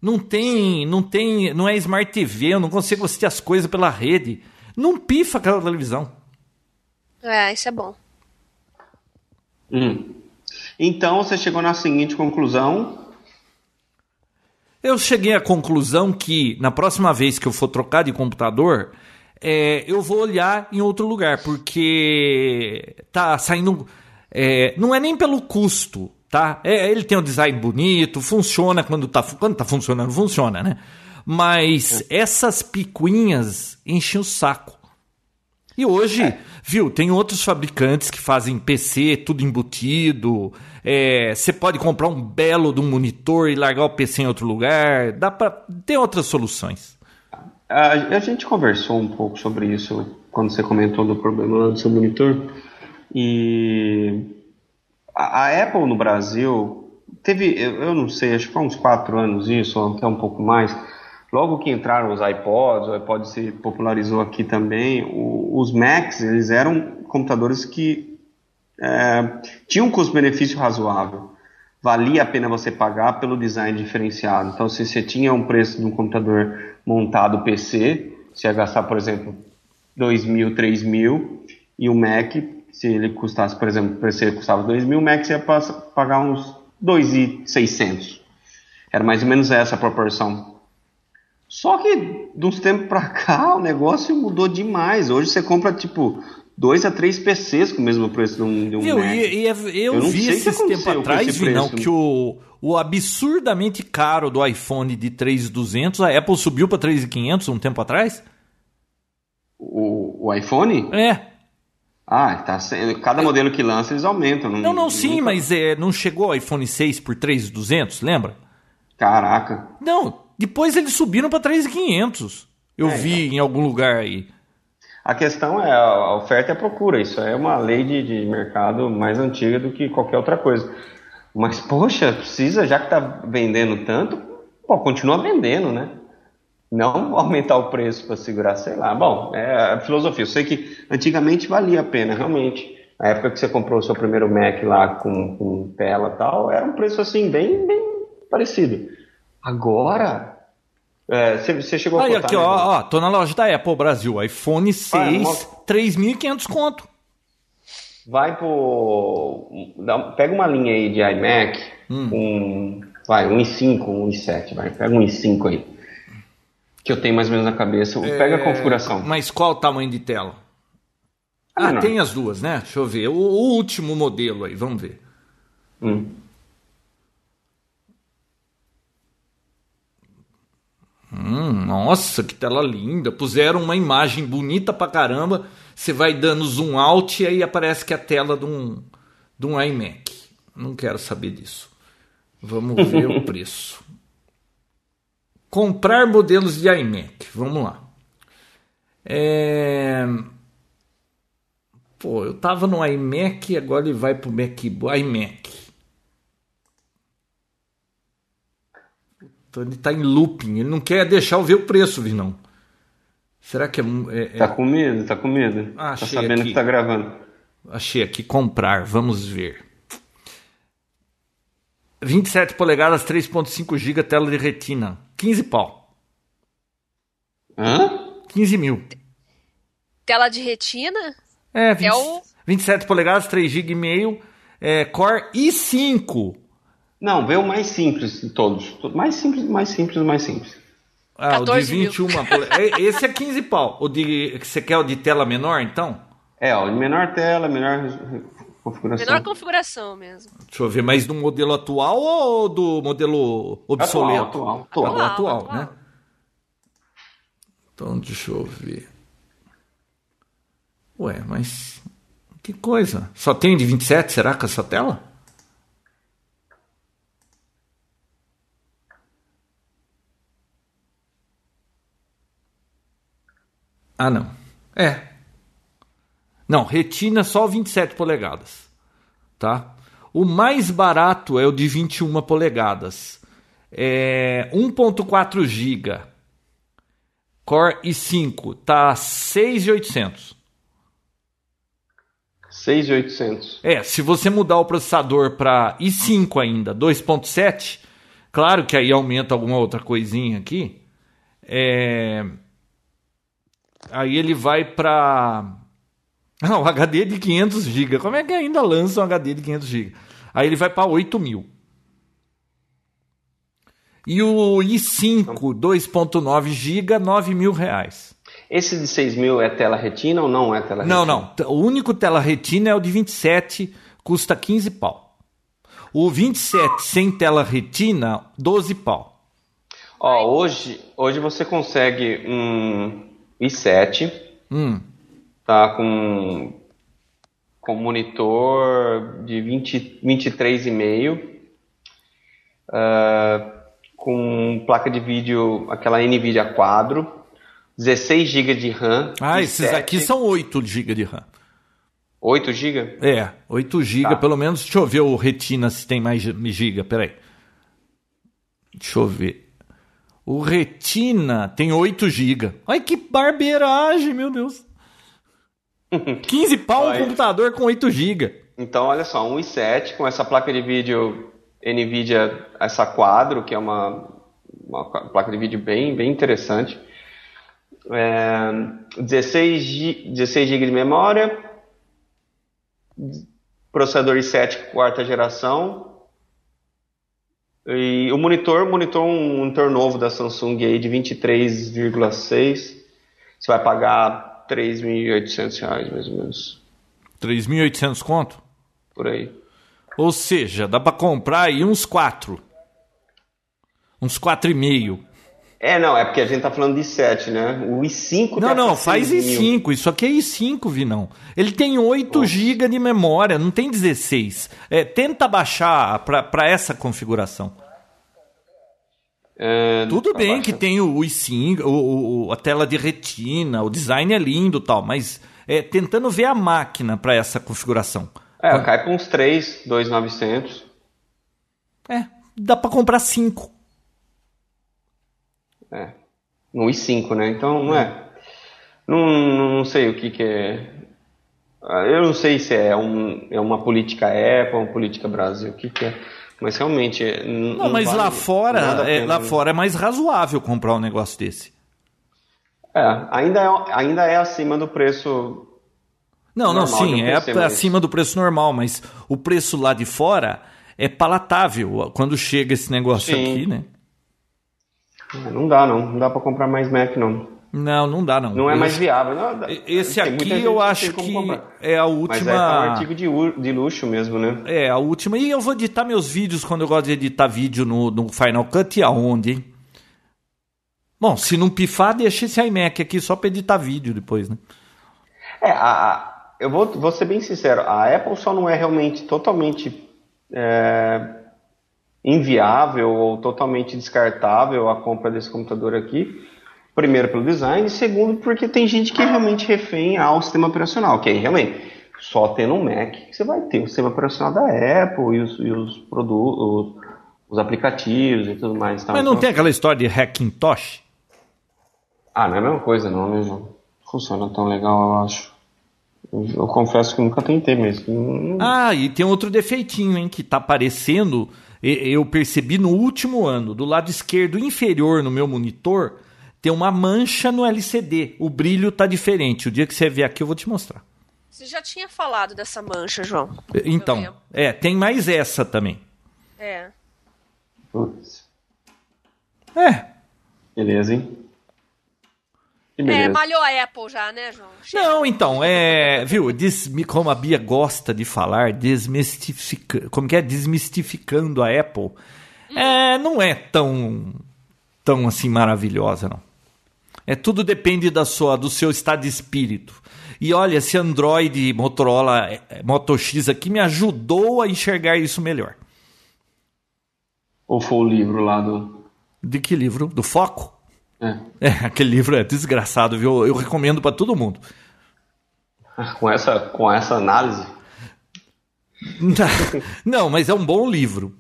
Não tem, não tem, não é Smart TV, eu não consigo assistir as coisas pela rede. Não pifa aquela televisão. É, isso é bom. Hum. Então você chegou na seguinte conclusão. Eu cheguei à conclusão que na próxima vez que eu for trocar de computador, é, eu vou olhar em outro lugar, porque tá saindo. é, não é nem pelo custo, tá? É, ele tem um design bonito, funciona quando tá, quando tá funcionando, funciona, né? Mas essas picuinhas enchem o saco. E hoje, viu, tem outros fabricantes que fazem PC, tudo embutido. é, Você pode comprar um belo de um monitor e largar o PC em outro lugar. Dá pra. Tem outras soluções. A, a gente conversou um pouco sobre isso quando você comentou do problema do seu monitor. E a, a Apple no Brasil teve, eu, eu não sei, acho que foi uns quatro anos isso, ou até um pouco mais. Logo que entraram os iPods, o iPod se popularizou aqui também, o- os Macs, eles eram computadores que é, tinham um custo-benefício razoável. Valia a pena você pagar pelo design diferenciado. Então, se você tinha um preço de um computador montado PC, você ia gastar, por exemplo, 2 mil, 3 mil, e o Mac, se ele custasse, por exemplo, o PC custava 2 mil, o Mac você ia pagar uns 2,600. Era mais ou menos essa a proporção. Só que, de uns tempos pra cá, <laughs> o negócio mudou demais. Hoje você compra, tipo, dois a três PCs com o mesmo preço de um, de um Viu, Mac. é- eu, Eu não vi sei o que esses com atrás, esse Vinão, que o, o absurdamente caro do iPhone de 3.200, a Apple subiu para 3.500 um tempo atrás? O, o iPhone? É. Ah, tá sendo, cada modelo que lança eles aumentam. Não, não, sim, nunca- mas é, não chegou o iPhone 6 por 3.200, lembra? Caraca. Não, depois eles subiram para 3.500. Eu É, vi em algum lugar aí. A questão é a oferta e a procura. Isso é uma lei de, de mercado mais antiga do que qualquer outra coisa. Mas, poxa, precisa, já que tá vendendo tanto, pô, continua vendendo, né? Não aumentar o preço para segurar, sei lá. Bom, é a filosofia. Eu sei que antigamente valia a pena, realmente. Na época que você comprou o seu primeiro Mac lá com, com tela e tal, era um preço assim bem, bem parecido. Agora, é, você, você chegou Aí, a aqui, ó, ó, tô na loja da Apple Brasil, iPhone 6, uma- 3.500 conto. Vai pro. Pega uma linha aí de iMac, Hum. um. Vai, um i5, um i7, vai. Pega um i5 aí. Que eu tenho mais ou menos na cabeça. Pega a configuração. Mas qual o tamanho de tela? Ah, menor. tem as duas, né? Deixa eu ver. O, o último modelo aí, vamos ver. Hum. Hum, nossa, que tela linda. Puseram uma imagem bonita pra caramba. Você vai dando zoom out e aí aparece que é a tela de um, de um iMac. Não quero saber disso. Vamos ver o <laughs> preço. Comprar modelos de iMac. Vamos lá. É... Pô, eu tava no iMac e agora ele vai pro MacBook. iMac. Então ele tá em looping. Ele não quer deixar eu ver o preço, Vinão. Será que é. é- é- Tá com medo, tá com medo. Ah, tá sabendo aqui. que tá gravando. Achei aqui, comprar, vamos ver. 27 polegadas, 3.5 GB, tela de retina. 15 pau. Hã? 15 mil. Tela de retina? É, 20 É o- 27 polegadas, 3 GB e meio. É, Core i5. Não, vê o mais simples de todos. Mais simples, mais simples, mais simples. Ah, o de 14 mil. 21 polegadas. Esse é 15 pau. O de, você quer o de tela menor, então? É, ó, menor tela, menor configuração. Menor configuração mesmo. Deixa eu ver, mas do modelo atual ou do modelo obsoleto? Atual, atual, atual. atual, atual. né? Então, deixa eu ver. Ué, mas que coisa. Só tem de 27, será com essa tela? Ah, não. É. Não, retina só 27 polegadas. Tá? O mais barato é o de 21 polegadas. É 1.4 GB. Core i5 tá 6.800. 6,800. É, se você mudar o processador para i5 ainda, 2.7, claro que aí aumenta alguma outra coisinha aqui. É... Aí ele vai para ah, o HD de 500 GB. Como é que ainda lança um HD de 500 GB? Aí ele vai para 8 mil. E o i5 2.9 GB, 9 mil reais. Esse de 6 mil é tela retina ou não é tela Não, retina? não. O único tela retina é o de 27, custa 15 pau. O 27 sem tela retina, 12 pau. Ó, hoje, hoje você consegue um i7, Hum. tá? Com, com monitor de 20, 23,5, ah, com placa de vídeo, aquela NVIDIA quadro, 16 GB de RAM. Ah, e esses 7, aqui são 8 GB de RAM. 8 GB? É, 8 GB, Tá. pelo menos. Deixa eu ver o Retina se tem mais GB. Peraí. Deixa eu ver. O Retina tem 8 GB. Ai, que barbeiragem, meu Deus. <laughs> 15 pau um Olha. computador com 8 GB. Então, olha só, um i7 com essa placa de vídeo NVIDIA, essa quadro, que é uma, uma placa de vídeo bem, bem interessante. É, 16, G- 16 GB de memória, processador i7 quarta geração, e o monitor, monitor um monitor novo da Samsung aí de 23,6, você vai pagar 3.800 reais mais ou menos, 3.800 conto? por aí. Ou seja, dá pra comprar aí uns 4. Uns 4,5. É, não, é porque a gente tá falando de 7, né? O i5 Não, tá não, faz 6 mil. i5. Isso aqui é i5, Vinão. Ele tem 8 GB de memória, não tem 16. É, tenta baixar pra, essa configuração. É, Tudo tá bem baixo. que tem o i5, o, o- a tela de retina, o design é lindo e tal, mas é, tentando ver a máquina pra essa configuração. É, cai pra uns 3, 2,900. É, dá pra comprar 5. É. No i5, né? Então, não é. Não, não sei o que que é. Ah, eu não sei se é, um, é uma política Apple, uma política Brasil, o que, que é. Mas realmente. Não, não mas vale lá fora, é, lá fora é mais razoável comprar um negócio desse. É, ainda é, ainda é acima do preço. Não, não, sim, é acima do preço normal, mas o preço lá de fora é palatável quando chega esse negócio sim. aqui, né? É, não dá, não. Não dá para comprar mais Mac, não. Não, não dá, não. Não é mais viável. Não, esse aqui eu acho que é a última. Mas é, um artigo de, de luxo mesmo, né? É, a última. E eu vou editar meus vídeos quando eu gosto de editar vídeo no, no Final Cut e aonde, hein? Bom, se não pifar, deixa esse iMac aqui só para editar vídeo depois, né? É, a, a, eu vou, vou ser bem sincero, a Apple só não é realmente totalmente é, inviável ou totalmente descartável a compra desse computador aqui. Primeiro pelo design, e segundo porque tem gente que é realmente refém ao sistema operacional, que aí realmente só tendo um Mac você vai ter o sistema operacional da Apple e os, e os produtos, os, os, aplicativos e tudo mais. Tá? Mas não então, tem aquela história de Hackintosh? Ah, não é a mesma coisa, não, mesmo. Funciona tão legal, eu acho. Eu, eu confesso que nunca tentei mesmo. Ah, e tem outro defeitinho, hein, que tá aparecendo. Eu percebi no último ano, do lado esquerdo inferior no meu monitor, tem uma mancha no LCD. O brilho tá diferente. O dia que você vier aqui, eu vou te mostrar. Você já tinha falado dessa mancha, João. Então, é, tem mais essa também. É. Putz. É. Beleza, hein? É, malhou a Apple já, né, João? Chega. Não, então, é. Viu, des, como a Bia gosta de falar, desmistificando. Como que é? Desmistificando a Apple. Hum. É, não é tão. tão assim maravilhosa, não. É tudo depende da sua, do seu estado de espírito. E olha, esse Android Motorola é, Moto X aqui me ajudou a enxergar isso melhor. Ou foi o livro lá do. De que livro? Do Foco? É. é, aquele livro é desgraçado, viu? Eu recomendo para todo mundo. Com essa, com essa análise? <laughs> Não, mas é um bom livro.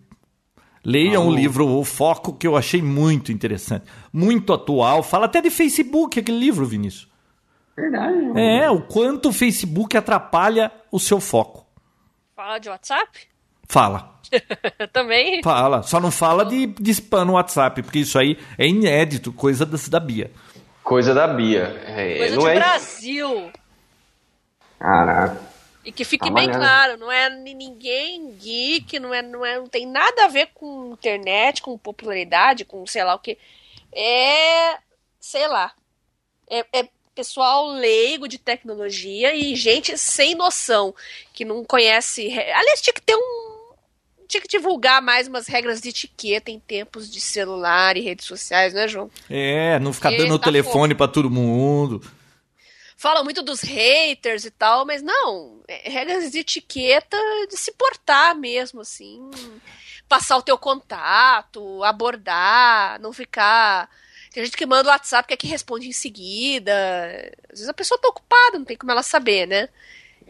Leia ah, um livro, O Foco, que eu achei muito interessante. Muito atual. Fala até de Facebook, aquele livro, Vinícius. Verdade. É, o quanto o Facebook atrapalha o seu foco. Fala de WhatsApp? Fala. <laughs> Também? Fala. Só não fala de, de spam no WhatsApp, porque isso aí é inédito, coisa da, da Bia. Coisa da Bia. É, coisa não é... Brasil. Caraca. E que fique tá bem claro, não é ninguém geek, não, é, não, é, não tem nada a ver com internet, com popularidade, com sei lá o que. É, sei lá, é, é pessoal leigo de tecnologia e gente sem noção, que não conhece. Aliás, tinha que ter um tinha que divulgar mais umas regras de etiqueta em tempos de celular e redes sociais, né, João? É, não ficar dando o tá telefone para todo mundo. Falam muito dos haters e tal, mas não, é regras de etiqueta de se portar mesmo, assim. Passar o teu contato, abordar, não ficar. Tem gente que manda o WhatsApp que é que responde em seguida. Às vezes a pessoa tá ocupada, não tem como ela saber, né?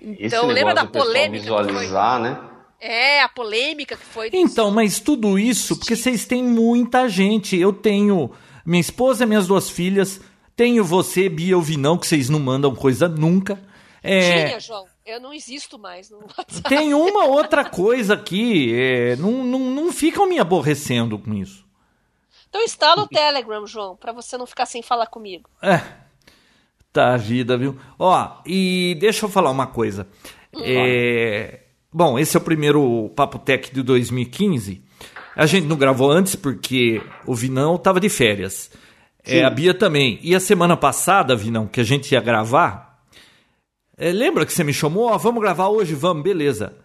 Então, lembra da polêmica? Visualizar, né? É, a polêmica que foi. Então, mas tudo isso porque vocês têm muita gente. Eu tenho minha esposa, minhas duas filhas, tenho você, Bia, o Vinão, que vocês não mandam coisa nunca. É... Tinha, João. Eu não existo mais no WhatsApp. Tem <laughs> uma outra coisa aqui. É, não, não, não ficam me aborrecendo com isso. Então instala o Telegram, João, para você não ficar sem falar comigo. É. Tá vida, viu? Ó, e deixa eu falar uma coisa. Hum, é. Bom, esse é o primeiro Papo Tech de 2015. A gente não gravou antes porque o Vinão estava de férias. É, a Bia também. E a semana passada, Vinão, que a gente ia gravar, é, lembra que você me chamou? Ó, vamos gravar hoje? Vamos, beleza.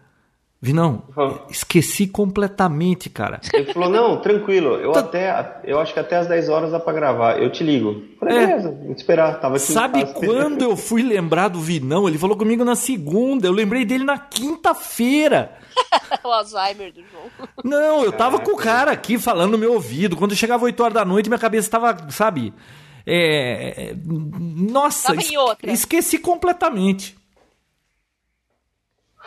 Vinão, esqueci completamente, cara. Ele falou, não, tranquilo, eu tá... até, eu acho que até às 10 horas dá pra gravar, eu te ligo. Falei, é. beleza, vou te esperar, tava aqui Sabe <laughs> quando eu fui lembrar do Vinão? Ele falou comigo na segunda, eu lembrei dele na quinta-feira. <laughs> o Alzheimer do João. Não, eu tava com o cara aqui falando no meu ouvido, quando chegava 8 horas da noite, minha cabeça tava, sabe... É... Nossa, es... esqueci completamente.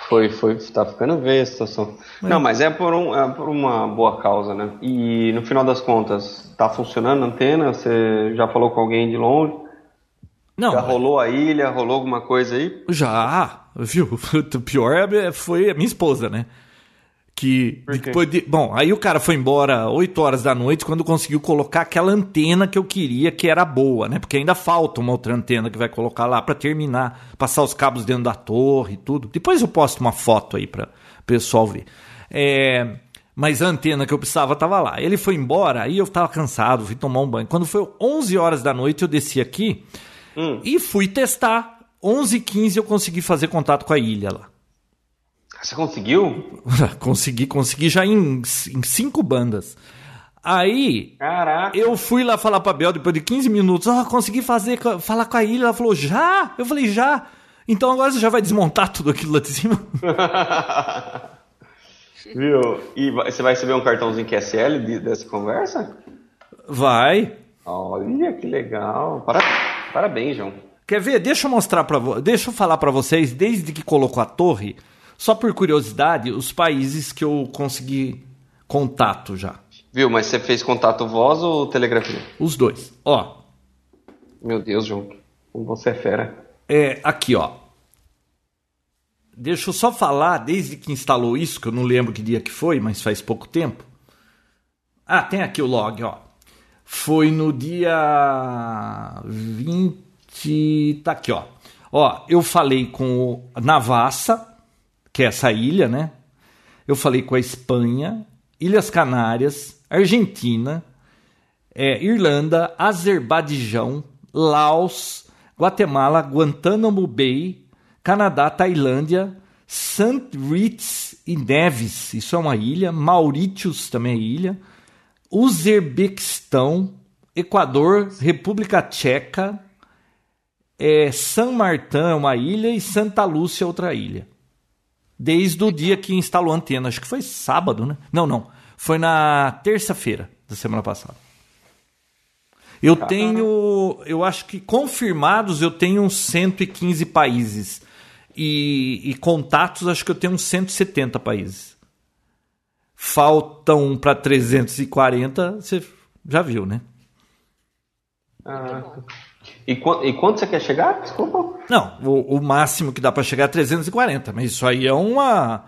Foi, foi, tá ficando ver a situação. Não, mas é por, um, é por uma boa causa, né? E no final das contas, tá funcionando a antena? Você já falou com alguém de longe? Não, Já rolou a ilha, rolou alguma coisa aí? Já, viu? <laughs> O pior é, foi a minha esposa, né? Que depois de, bom, aí o cara foi embora 8 horas da noite quando conseguiu colocar aquela antena que eu queria, que era boa, né? Porque ainda falta uma outra antena que vai colocar lá para terminar, passar os cabos dentro da torre e tudo. Depois eu posto uma foto aí para o pessoal ver. É, mas a antena que eu precisava estava lá. Ele foi embora, aí eu estava cansado, fui tomar um banho. Quando foi 11 horas da noite, eu desci aqui hum. e fui testar. 11h15 eu consegui fazer contato com a ilha lá. Você conseguiu? <laughs> consegui, consegui já em, em cinco bandas. Aí, Caraca. eu fui lá falar pra Bel depois de 15 minutos. Ó, oh, consegui fazer, falar com a ilha. Ela falou, já? Eu falei, já. Então agora você já vai desmontar tudo aquilo lá de cima. <laughs> Viu? E você vai receber um cartãozinho QSL dessa conversa? Vai. Olha que legal. Parabéns, João. Quer ver? Deixa eu mostrar para Deixa eu falar para vocês, desde que colocou a torre, só por curiosidade, os países que eu consegui contato já. Viu, mas você fez contato voz ou telegrafia? Os dois. Ó. Meu Deus, João. Como você é fera. É, aqui, ó. Deixa eu só falar, desde que instalou isso, que eu não lembro que dia que foi, mas faz pouco tempo. Ah, tem aqui o log, ó. Foi no dia 20. Tá aqui, ó. Ó, eu falei com o Navassa, que é essa ilha, né? Eu falei com a Espanha, Ilhas Canárias, Argentina, é, Irlanda, Azerbaijão, Laos, Guatemala, Guantánamo Bay, Canadá, Tailândia, St. Ritz e Neves, isso é uma ilha, Mauritius também é ilha, Uzbequistão, Equador, República Tcheca, é, San Martin é uma ilha e Santa Lúcia é outra ilha desde o dia que instalou a antena. Acho que foi sábado, né? Não, não. Foi na terça-feira da semana passada. Eu tenho, eu acho que confirmados eu tenho uns 115 países. E, e contatos, acho que eu tenho uns 170 países. Faltam para 340, você já viu, né? Ah, e, e quanto você quer chegar? Desculpa. Não, o, o máximo que dá para chegar é 340, mas isso aí é uma.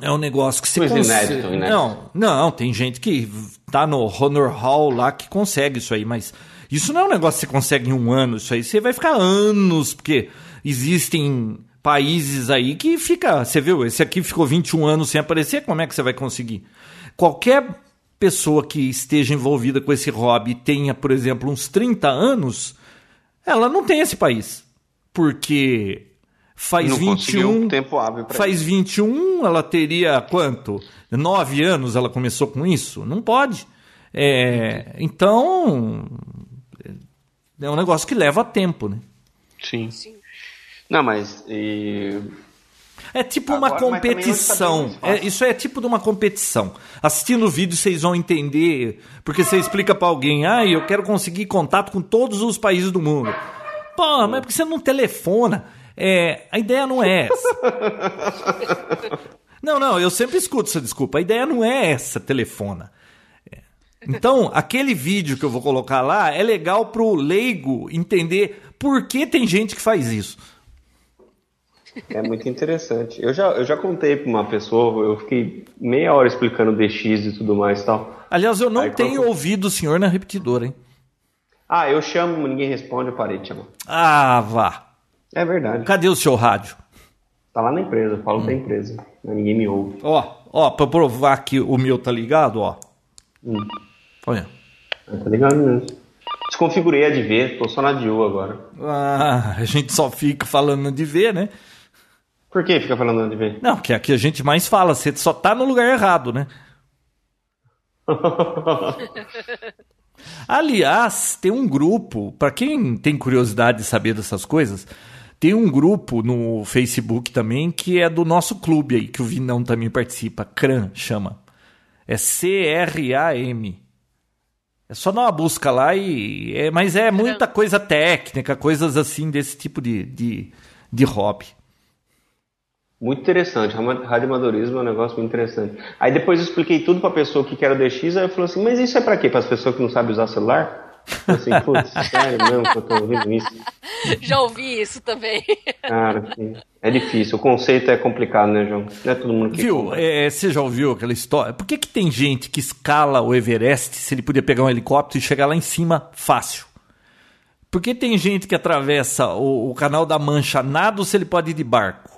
É um negócio que você consegue. Inédito, inédito. Não, não, tem gente que tá no Honor Hall lá que consegue isso aí, mas isso não é um negócio que você consegue em um ano, isso aí você vai ficar anos, porque existem países aí que fica. Você viu, esse aqui ficou 21 anos sem aparecer, como é que você vai conseguir? Qualquer pessoa que esteja envolvida com esse hobby tenha, por exemplo, uns 30 anos, ela não tem esse país. Porque faz não 21. Tempo hábil faz isso. 21, ela teria quanto? 9 anos ela começou com isso? Não pode. É, então. É um negócio que leva tempo, né? Sim. Sim. Não, mas. E é tipo Agora, uma competição. É, isso é tipo de uma competição. Assistindo o vídeo vocês vão entender, porque você explica para alguém, ah, eu quero conseguir contato com todos os países do mundo. Pô, mas é porque você não telefona? É, a ideia não é essa. não, não, eu sempre escuto essa desculpa. A ideia não é essa, telefona. É. Então, aquele vídeo que eu vou colocar lá é legal pro leigo entender por que tem gente que faz isso. É muito interessante. Eu já, eu já contei para uma pessoa, eu fiquei meia hora explicando DX e tudo mais e tal. Aliás, eu não Aí, tenho quando... ouvido o senhor na repetidora, hein? Ah, eu chamo, ninguém responde, eu parei de chamar. Ah, vá. É verdade. Cadê o seu rádio? Tá lá na empresa, eu falo hum. da empresa. Mas ninguém me ouve. Ó, ó, pra provar que o meu tá ligado, ó. Hum. Olha. Ah, tá ligado mesmo. Desconfigurei a de ver, tô só na de U agora. Ah, a gente só fica falando de ver, né? Por que fica falando de ver? Não, que é que a gente mais fala, você só tá no lugar errado, né? <laughs> Aliás, tem um grupo, para quem tem curiosidade de saber dessas coisas, tem um grupo no Facebook também que é do nosso clube aí, que o Vinão também participa, CRAM chama. É C-R-A-M. É só dar uma busca lá e. É, mas é muita coisa técnica, coisas assim desse tipo de, de, de hobby. Muito interessante. Radioamadorismo é um negócio muito interessante. Aí depois eu expliquei tudo para a pessoa que era o DX, aí eu falou assim, mas isso é para quê? Para as pessoas que não sabem usar celular? Assim, putz, <laughs> sério mesmo que eu tô ouvindo isso? Já ouvi isso também. Cara, é difícil. O conceito é complicado, né, João? Não é todo mundo que. Viu? É, você já ouviu aquela história? Por que, que tem gente que escala o Everest se ele podia pegar um helicóptero e chegar lá em cima fácil? Por que tem gente que atravessa o, o canal da Mancha nado se ele pode ir de barco?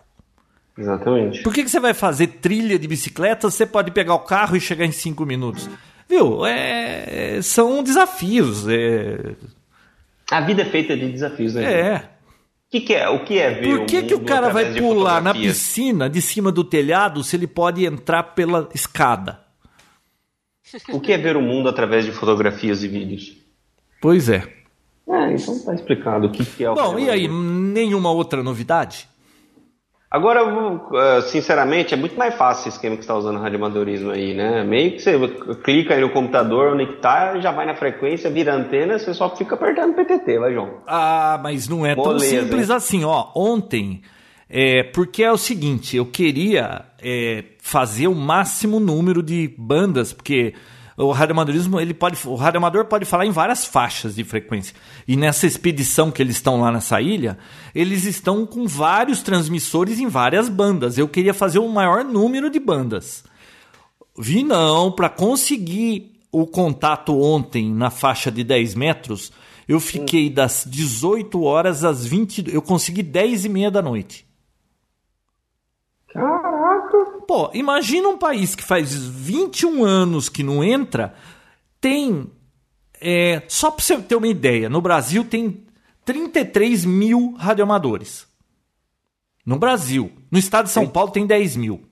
Exatamente. Por que, que você vai fazer trilha de bicicleta se você pode pegar o carro e chegar em cinco minutos? Viu? É, são desafios. É... A vida é feita de desafios, né? É. O que, que é? O que é ver Por que, o que o cara vai pular na piscina de cima do telhado se ele pode entrar pela escada? O que é ver o mundo através de fotografias e vídeos? Pois é. É, então tá explicado o que, que é o Bom, e aí, nenhuma outra novidade? Agora, eh, sinceramente, é muito mais fácil esse esquema que está usando o radioamadorismo aí, né? Meio que você clica aí no computador, onde que tá, já vai na frequência, vira antena, você só fica apertando PTT, vai, João. Ah, mas não é tão simples hein? assim, ó. Ontem, é, porque é o seguinte, eu queria é, fazer o máximo número de bandas, porque o radioamadorismo, ele pode, o radioamador pode falar em várias faixas de frequência. E nessa expedição que eles estão lá nessa ilha, eles estão com vários transmissores em várias bandas. Eu queria fazer o maior número de bandas. Vi não, para conseguir o contato ontem na faixa de 10 metros, eu fiquei das 18 horas às 20. Eu consegui 10 e meia da noite. Caraca! Pô, imagina um país que faz 21 anos que não entra, tem. é, só pra você ter uma ideia, no Brasil tem 33 mil radioamadores. No Brasil. No estado de São Paulo tem 10 mil.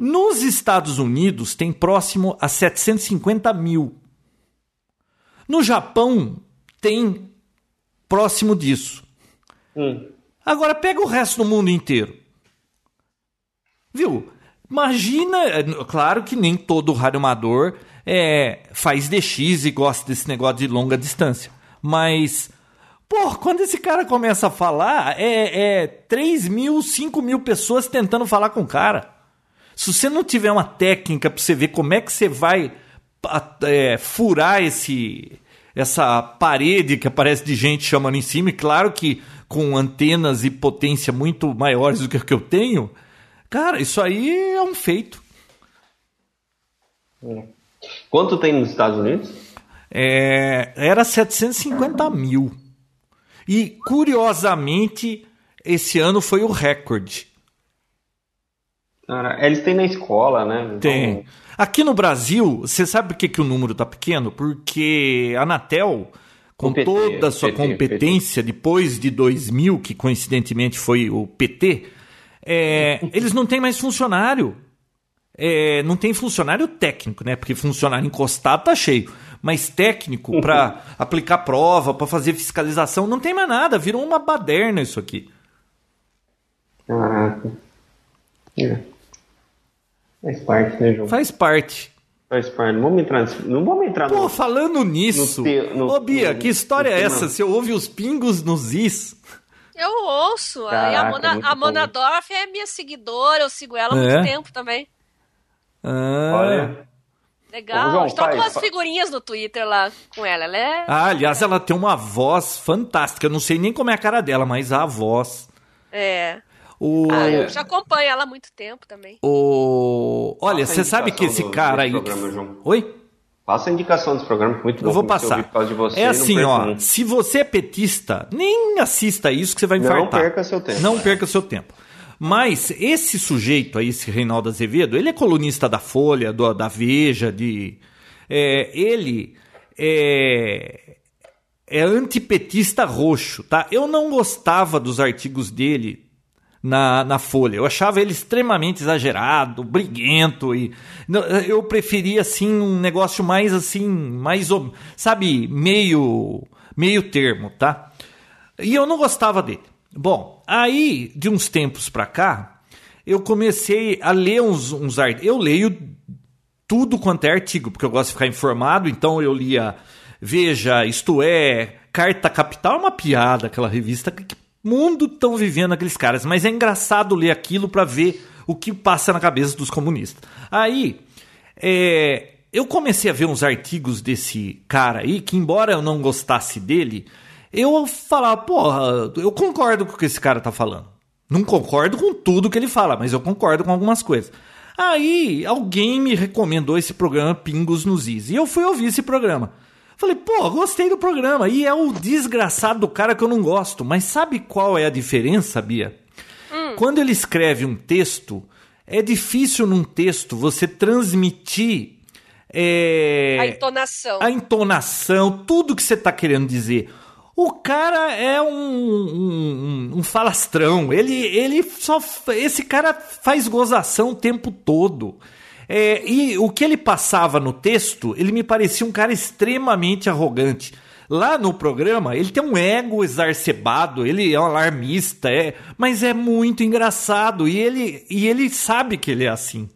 Nos Estados Unidos tem próximo a 750 mil. No Japão tem próximo disso. Hum. Agora pega o resto do mundo inteiro. Viu? Imagina, claro que nem todo radioamador é, faz DX e gosta desse negócio de longa distância. Mas, pô, quando esse cara começa a falar, é, é 3 mil, 5 mil pessoas tentando falar com o cara. Se você não tiver uma técnica para você ver como é que você vai é, furar esse essa parede que aparece de gente chamando em cima, e claro que com antenas e potência muito maiores do que o que eu tenho, cara, isso aí é um feito. Quanto tem nos Estados Unidos? É, era 750 mil. E, curiosamente, esse ano foi o recorde. Cara, eles têm na escola, né? Então, Tem. Aqui no Brasil, você sabe por que, que o número tá pequeno? Porque a Anatel, com PT, toda a sua PT, competência, depois de 2000, que coincidentemente foi o PT, é, eles não têm mais funcionário. É, não tem funcionário técnico, né? Porque funcionário encostado tá cheio. Mas técnico <laughs> para aplicar prova, para fazer fiscalização, não tem mais nada. Virou uma baderna isso aqui. Caraca. É. Faz parte, né, João? Faz parte. Faz parte. Não vamos entrar, não vamos entrar Pô, no... falando nisso, no te- no- ô Bia, que história é essa? Você ouve os pingos nos is? Eu ouço. Aí a Caraca, Mona, a. Mona Dorf é minha seguidora, eu sigo ela há É? muito tempo também. Ah. Olha, Legal. Ô, João, Estou com faz- umas figurinhas no Twitter lá com ela. Ela é. Ah, aliás, ela tem uma voz fantástica. Eu não sei nem como é a cara dela, mas a voz. É. O, Ah, eu já acompanho ela há muito tempo também. o... Olha, Passa a você sabe que indicação esse do- cara aí. programa, João. Oi? Passa a indicação desse programa, que é muito bom. Eu vou passar. ouvir por causa de você, é não assim, ó. um. Se você é petista, nem assista isso que você vai Não infartar. perca seu tempo. Não perca seu tempo. Mas esse sujeito aí, esse Reinaldo Azevedo, ele é colunista da Folha, do- da Veja, de. é, ele é, é antipetista roxo, tá? Eu não gostava dos artigos dele na, na Folha. Eu achava ele extremamente exagerado, briguento e eu preferia assim um negócio mais assim, mais sabe, meio meio termo, tá? E eu não gostava dele. Bom, aí de uns tempos pra cá, eu comecei a ler uns, uns artigos. Eu leio tudo quanto é artigo, porque eu gosto de ficar informado, então eu lia Veja, Isto É, Carta Capital, é uma piada aquela revista. Que mundo estão vivendo aqueles caras? Mas é engraçado ler aquilo para ver o que passa na cabeça dos comunistas. Aí, é, eu comecei a ver uns artigos desse cara aí, que embora eu não gostasse dele, eu falava, porra, eu concordo com o que esse cara tá falando. Não concordo com tudo que ele fala, mas eu concordo com algumas coisas. Aí alguém me recomendou esse programa Pingos nos Is. E eu fui ouvir esse programa. Falei, pô, gostei do programa. E é o desgraçado do cara que eu não gosto. Mas sabe qual é a diferença, Bia? Hum. Quando ele escreve um texto, é difícil num texto você transmitir. É, a entonação. A entonação, tudo que você está querendo dizer. O cara é um, um, um, falastrão. Ele, ele só. Esse cara faz gozação o tempo todo. É, e o que ele passava no texto, ele me parecia um cara extremamente arrogante. Lá no programa, ele tem um ego exacerbado, ele é um alarmista, é, mas é muito engraçado e ele, e ele sabe que ele é assim.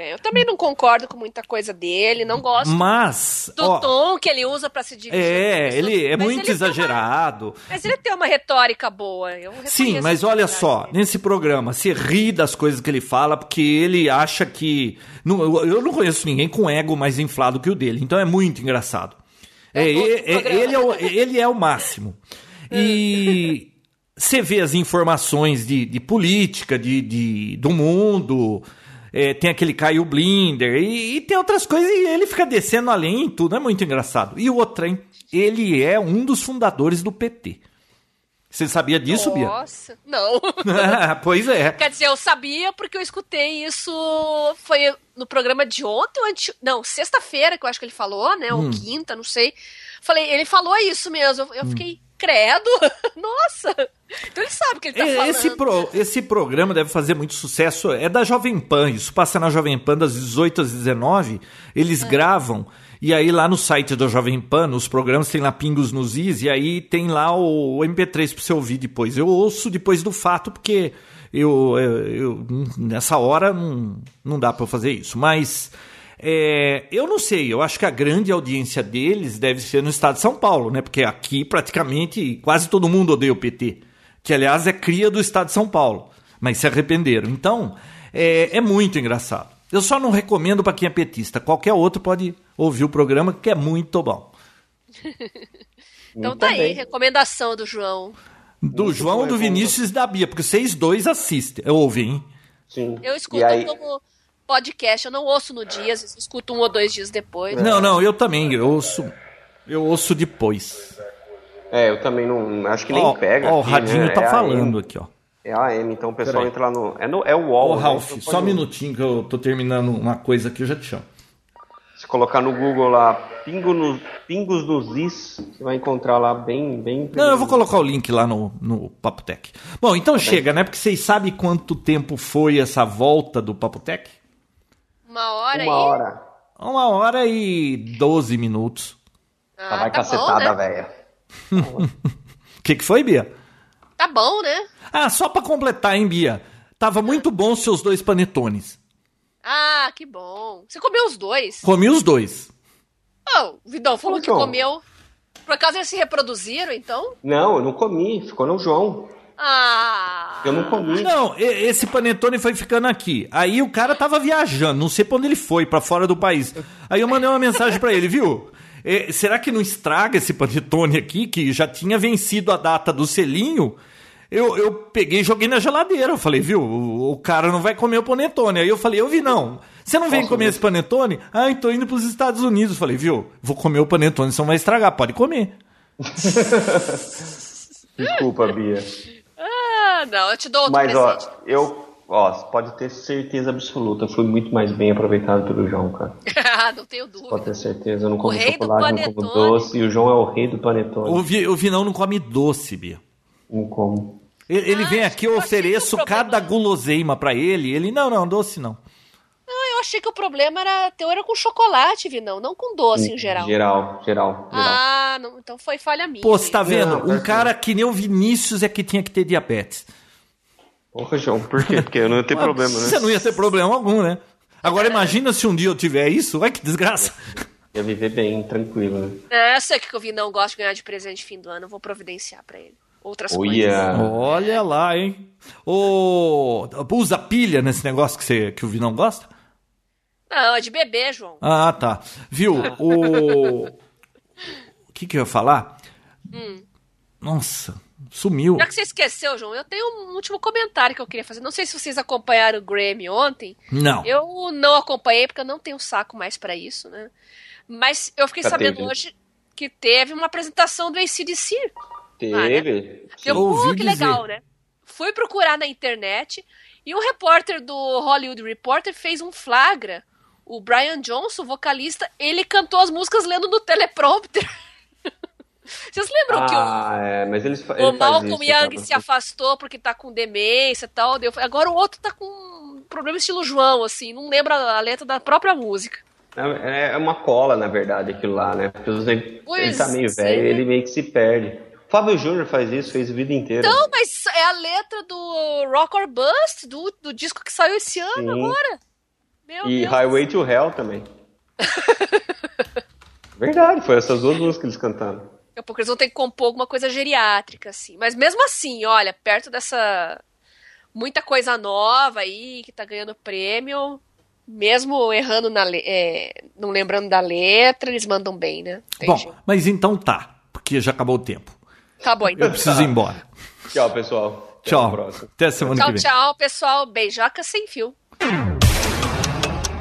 É, eu também não concordo com muita coisa dele, não gosto mas, do ó, tom que ele usa para se dirigir. É, ele é muito ele exagerado. Uma, mas ele tem uma retórica boa. Sim, mas olha só, dele. nesse programa, se ri das coisas que ele fala, porque ele acha que. Não, eu não conheço ninguém com ego mais inflado que o dele, então é muito engraçado. É, é, é ele, é o, ele é o máximo. E <laughs> você vê as informações de, de política, de, de, do mundo é, tem aquele Caio Blinder, e, e, tem outras coisas, e ele fica descendo além e tudo, é muito engraçado. E o outro, hein? Ele é um dos fundadores do PT. Você sabia disso, Nossa, Bia? Nossa, não. <laughs> pois é. Quer dizer, eu sabia porque eu escutei isso. Foi no programa de ontem, antes, não, sexta-feira que eu acho que ele falou, né? Ou hum. quinta, não sei. Falei, ele falou isso mesmo. Eu, eu hum. fiquei, credo, <laughs> nossa. Então ele sabe o que ele tá falando. Esse, pro, esse programa deve fazer muito sucesso. É da Jovem Pan. Isso passa na Jovem Pan das 18 às 19. Eles é. gravam. E aí lá no site da Jovem Pan, os programas tem lá Pingos nos Is. E aí tem lá o, o MP3 pra você ouvir depois. Eu ouço depois do fato, porque eu, eu, eu nessa hora não, não dá para fazer isso. Mas é, eu não sei, eu acho que a grande audiência deles deve ser no estado de São Paulo, né? Porque aqui praticamente quase todo mundo odeia o PT que aliás é cria do estado de São Paulo, mas se arrependeram. Então, é, é muito engraçado. Eu só não recomendo para quem é petista. Qualquer outro pode ouvir o programa, que é muito bom. <laughs> então tá aí, recomendação do João. Do muito João, do Vinícius e da Bia, porque vocês dois assistem, ouvem, hein? Sim. Eu escuto aí... como podcast, eu não ouço no dia, às vezes escuto um ou dois dias depois. Não, não, eu também, eu ouço, eu ouço depois. É, eu também não. Acho que nem oh, pega. Ó, oh, o Radinho né? tá é falando aqui, ó. É a AM, então o pessoal entra lá no. É, no, é o UOL. Ô, né? Ralf, né? só um minutinho que eu tô terminando uma coisa aqui, eu já te chamo. Se colocar no Google lá, Pingo no, Pingos nos Is, você vai encontrar lá bem, bem. Não, eu vou colocar o link lá no, no Papotec. Bom, então tá chega, né? Porque vocês sabem quanto tempo foi essa volta do Papotec? Uma hora Uma hora. Uma hora e doze minutos. Ah, tá vai tá cacetada, né? velha. O <laughs> que, que foi, Bia? Tá bom, né? Ah, só pra completar, hein, Bia? Tava muito bom os seus dois panetones. Ah, que bom. Você comeu os dois? Comi os dois. Oh, o Vidal falou que comeu. Por acaso eles se reproduziram, então? Não, eu não comi. Ficou no João. Ah. Eu não comi. Não, esse panetone foi ficando aqui. Aí o cara tava viajando, não sei pra onde ele foi, para fora do país. Aí eu mandei uma mensagem para ele, viu? É, será que não estraga esse panetone aqui, que já tinha vencido a data do selinho? Eu, eu peguei e joguei na geladeira. Eu falei, viu, o, o, cara não vai comer o panetone. Aí eu falei, eu vi, não. Você não vem comer esse panetone? Ah, então indo para os Estados Unidos. Eu falei, viu, vou comer o panetone, você não vai estragar, pode comer. <laughs> Desculpa, Bia. Ah, não, eu te dou outro Mas, presente. ó, eu Ó, pode ter certeza absoluta, foi muito mais bem aproveitado pelo João, cara. <laughs> não tenho dúvida. Pode ter certeza, eu não como chocolate, não como doce, e o João é o rei do panetone. O, Vi, o Vinão não come doce, Bia. Não como. Ele, ele ah, vem aqui, eu ofereço cada guloseima para ele, ele, não, não, doce não. Eu achei que o problema era teu era com chocolate, Vinão, não com doce em, em geral. Geral, geral. Ah, não, então foi falha minha. Pô, você tá vendo? Não, um cara que nem o Vinícius é que tinha que ter diabetes. Porra, João, por quê? Porque eu não ia ter <laughs> problema, né? Você não ia ter problema algum, né? Agora imagina se um dia eu tiver isso, vai que desgraça. <laughs> Ia viver bem, tranquilo, né? É, eu sei que eu vi não gosto de ganhar de presente de fim do ano, eu vou providenciar pra ele. Outras oh, coisas. Yeah. Olha lá, hein? Ô, usa pilha nesse negócio que, você, que o Vinão gosta? Não, é de bebê, João. Ah, tá. Viu? O. O <laughs> que, que eu ia falar? Hum. Nossa, sumiu. Já que você esqueceu, João, eu tenho um último comentário que eu queria fazer. Não sei se vocês acompanharam o Grammy ontem. Não. Eu não acompanhei porque eu não tenho saco mais pra isso, né? Mas eu fiquei Já sabendo teve, né? hoje que teve uma apresentação do ACDC. Teve. Eu, Ouvi pô, que dizer. legal, né? Fui procurar na internet e um repórter do Hollywood Reporter fez um flagra. O Brian Johnson, vocalista, ele cantou as músicas lendo no teleprompter. <laughs> Vocês lembram que o Ah, é, mas eles, o ele faz Malcolm isso, Young se afastou porque tá com demência e tal. daí eu falei, Agora o outro tá com um problema estilo João, assim, não lembra a letra da própria música. É é uma cola, na verdade, aquilo lá, né? Porque ele, ele tá meio é. velho, ele meio que se perde. O Fábio Júnior faz isso, fez a vida inteira. Não, mas é a letra do Rock or Bust, do, do disco que saiu esse ano Sim. agora. Meu e Deus. Highway to Hell também. <laughs> Verdade, foi essas duas músicas que eles cantaram. Daqui a pouco eles vão ter que compor alguma coisa geriátrica, assim. Mas mesmo assim, olha, perto dessa muita coisa nova aí que tá ganhando prêmio, mesmo errando na le- é, não lembrando da letra, eles mandam bem, né? Tem Bom, jeito. mas então tá, porque já acabou o tempo. Tá bom, então. Eu preciso ir embora. Tchau, pessoal. Até a Tchau. Até semana Tchau, que vem. tchau, pessoal. Beijoca sem fio.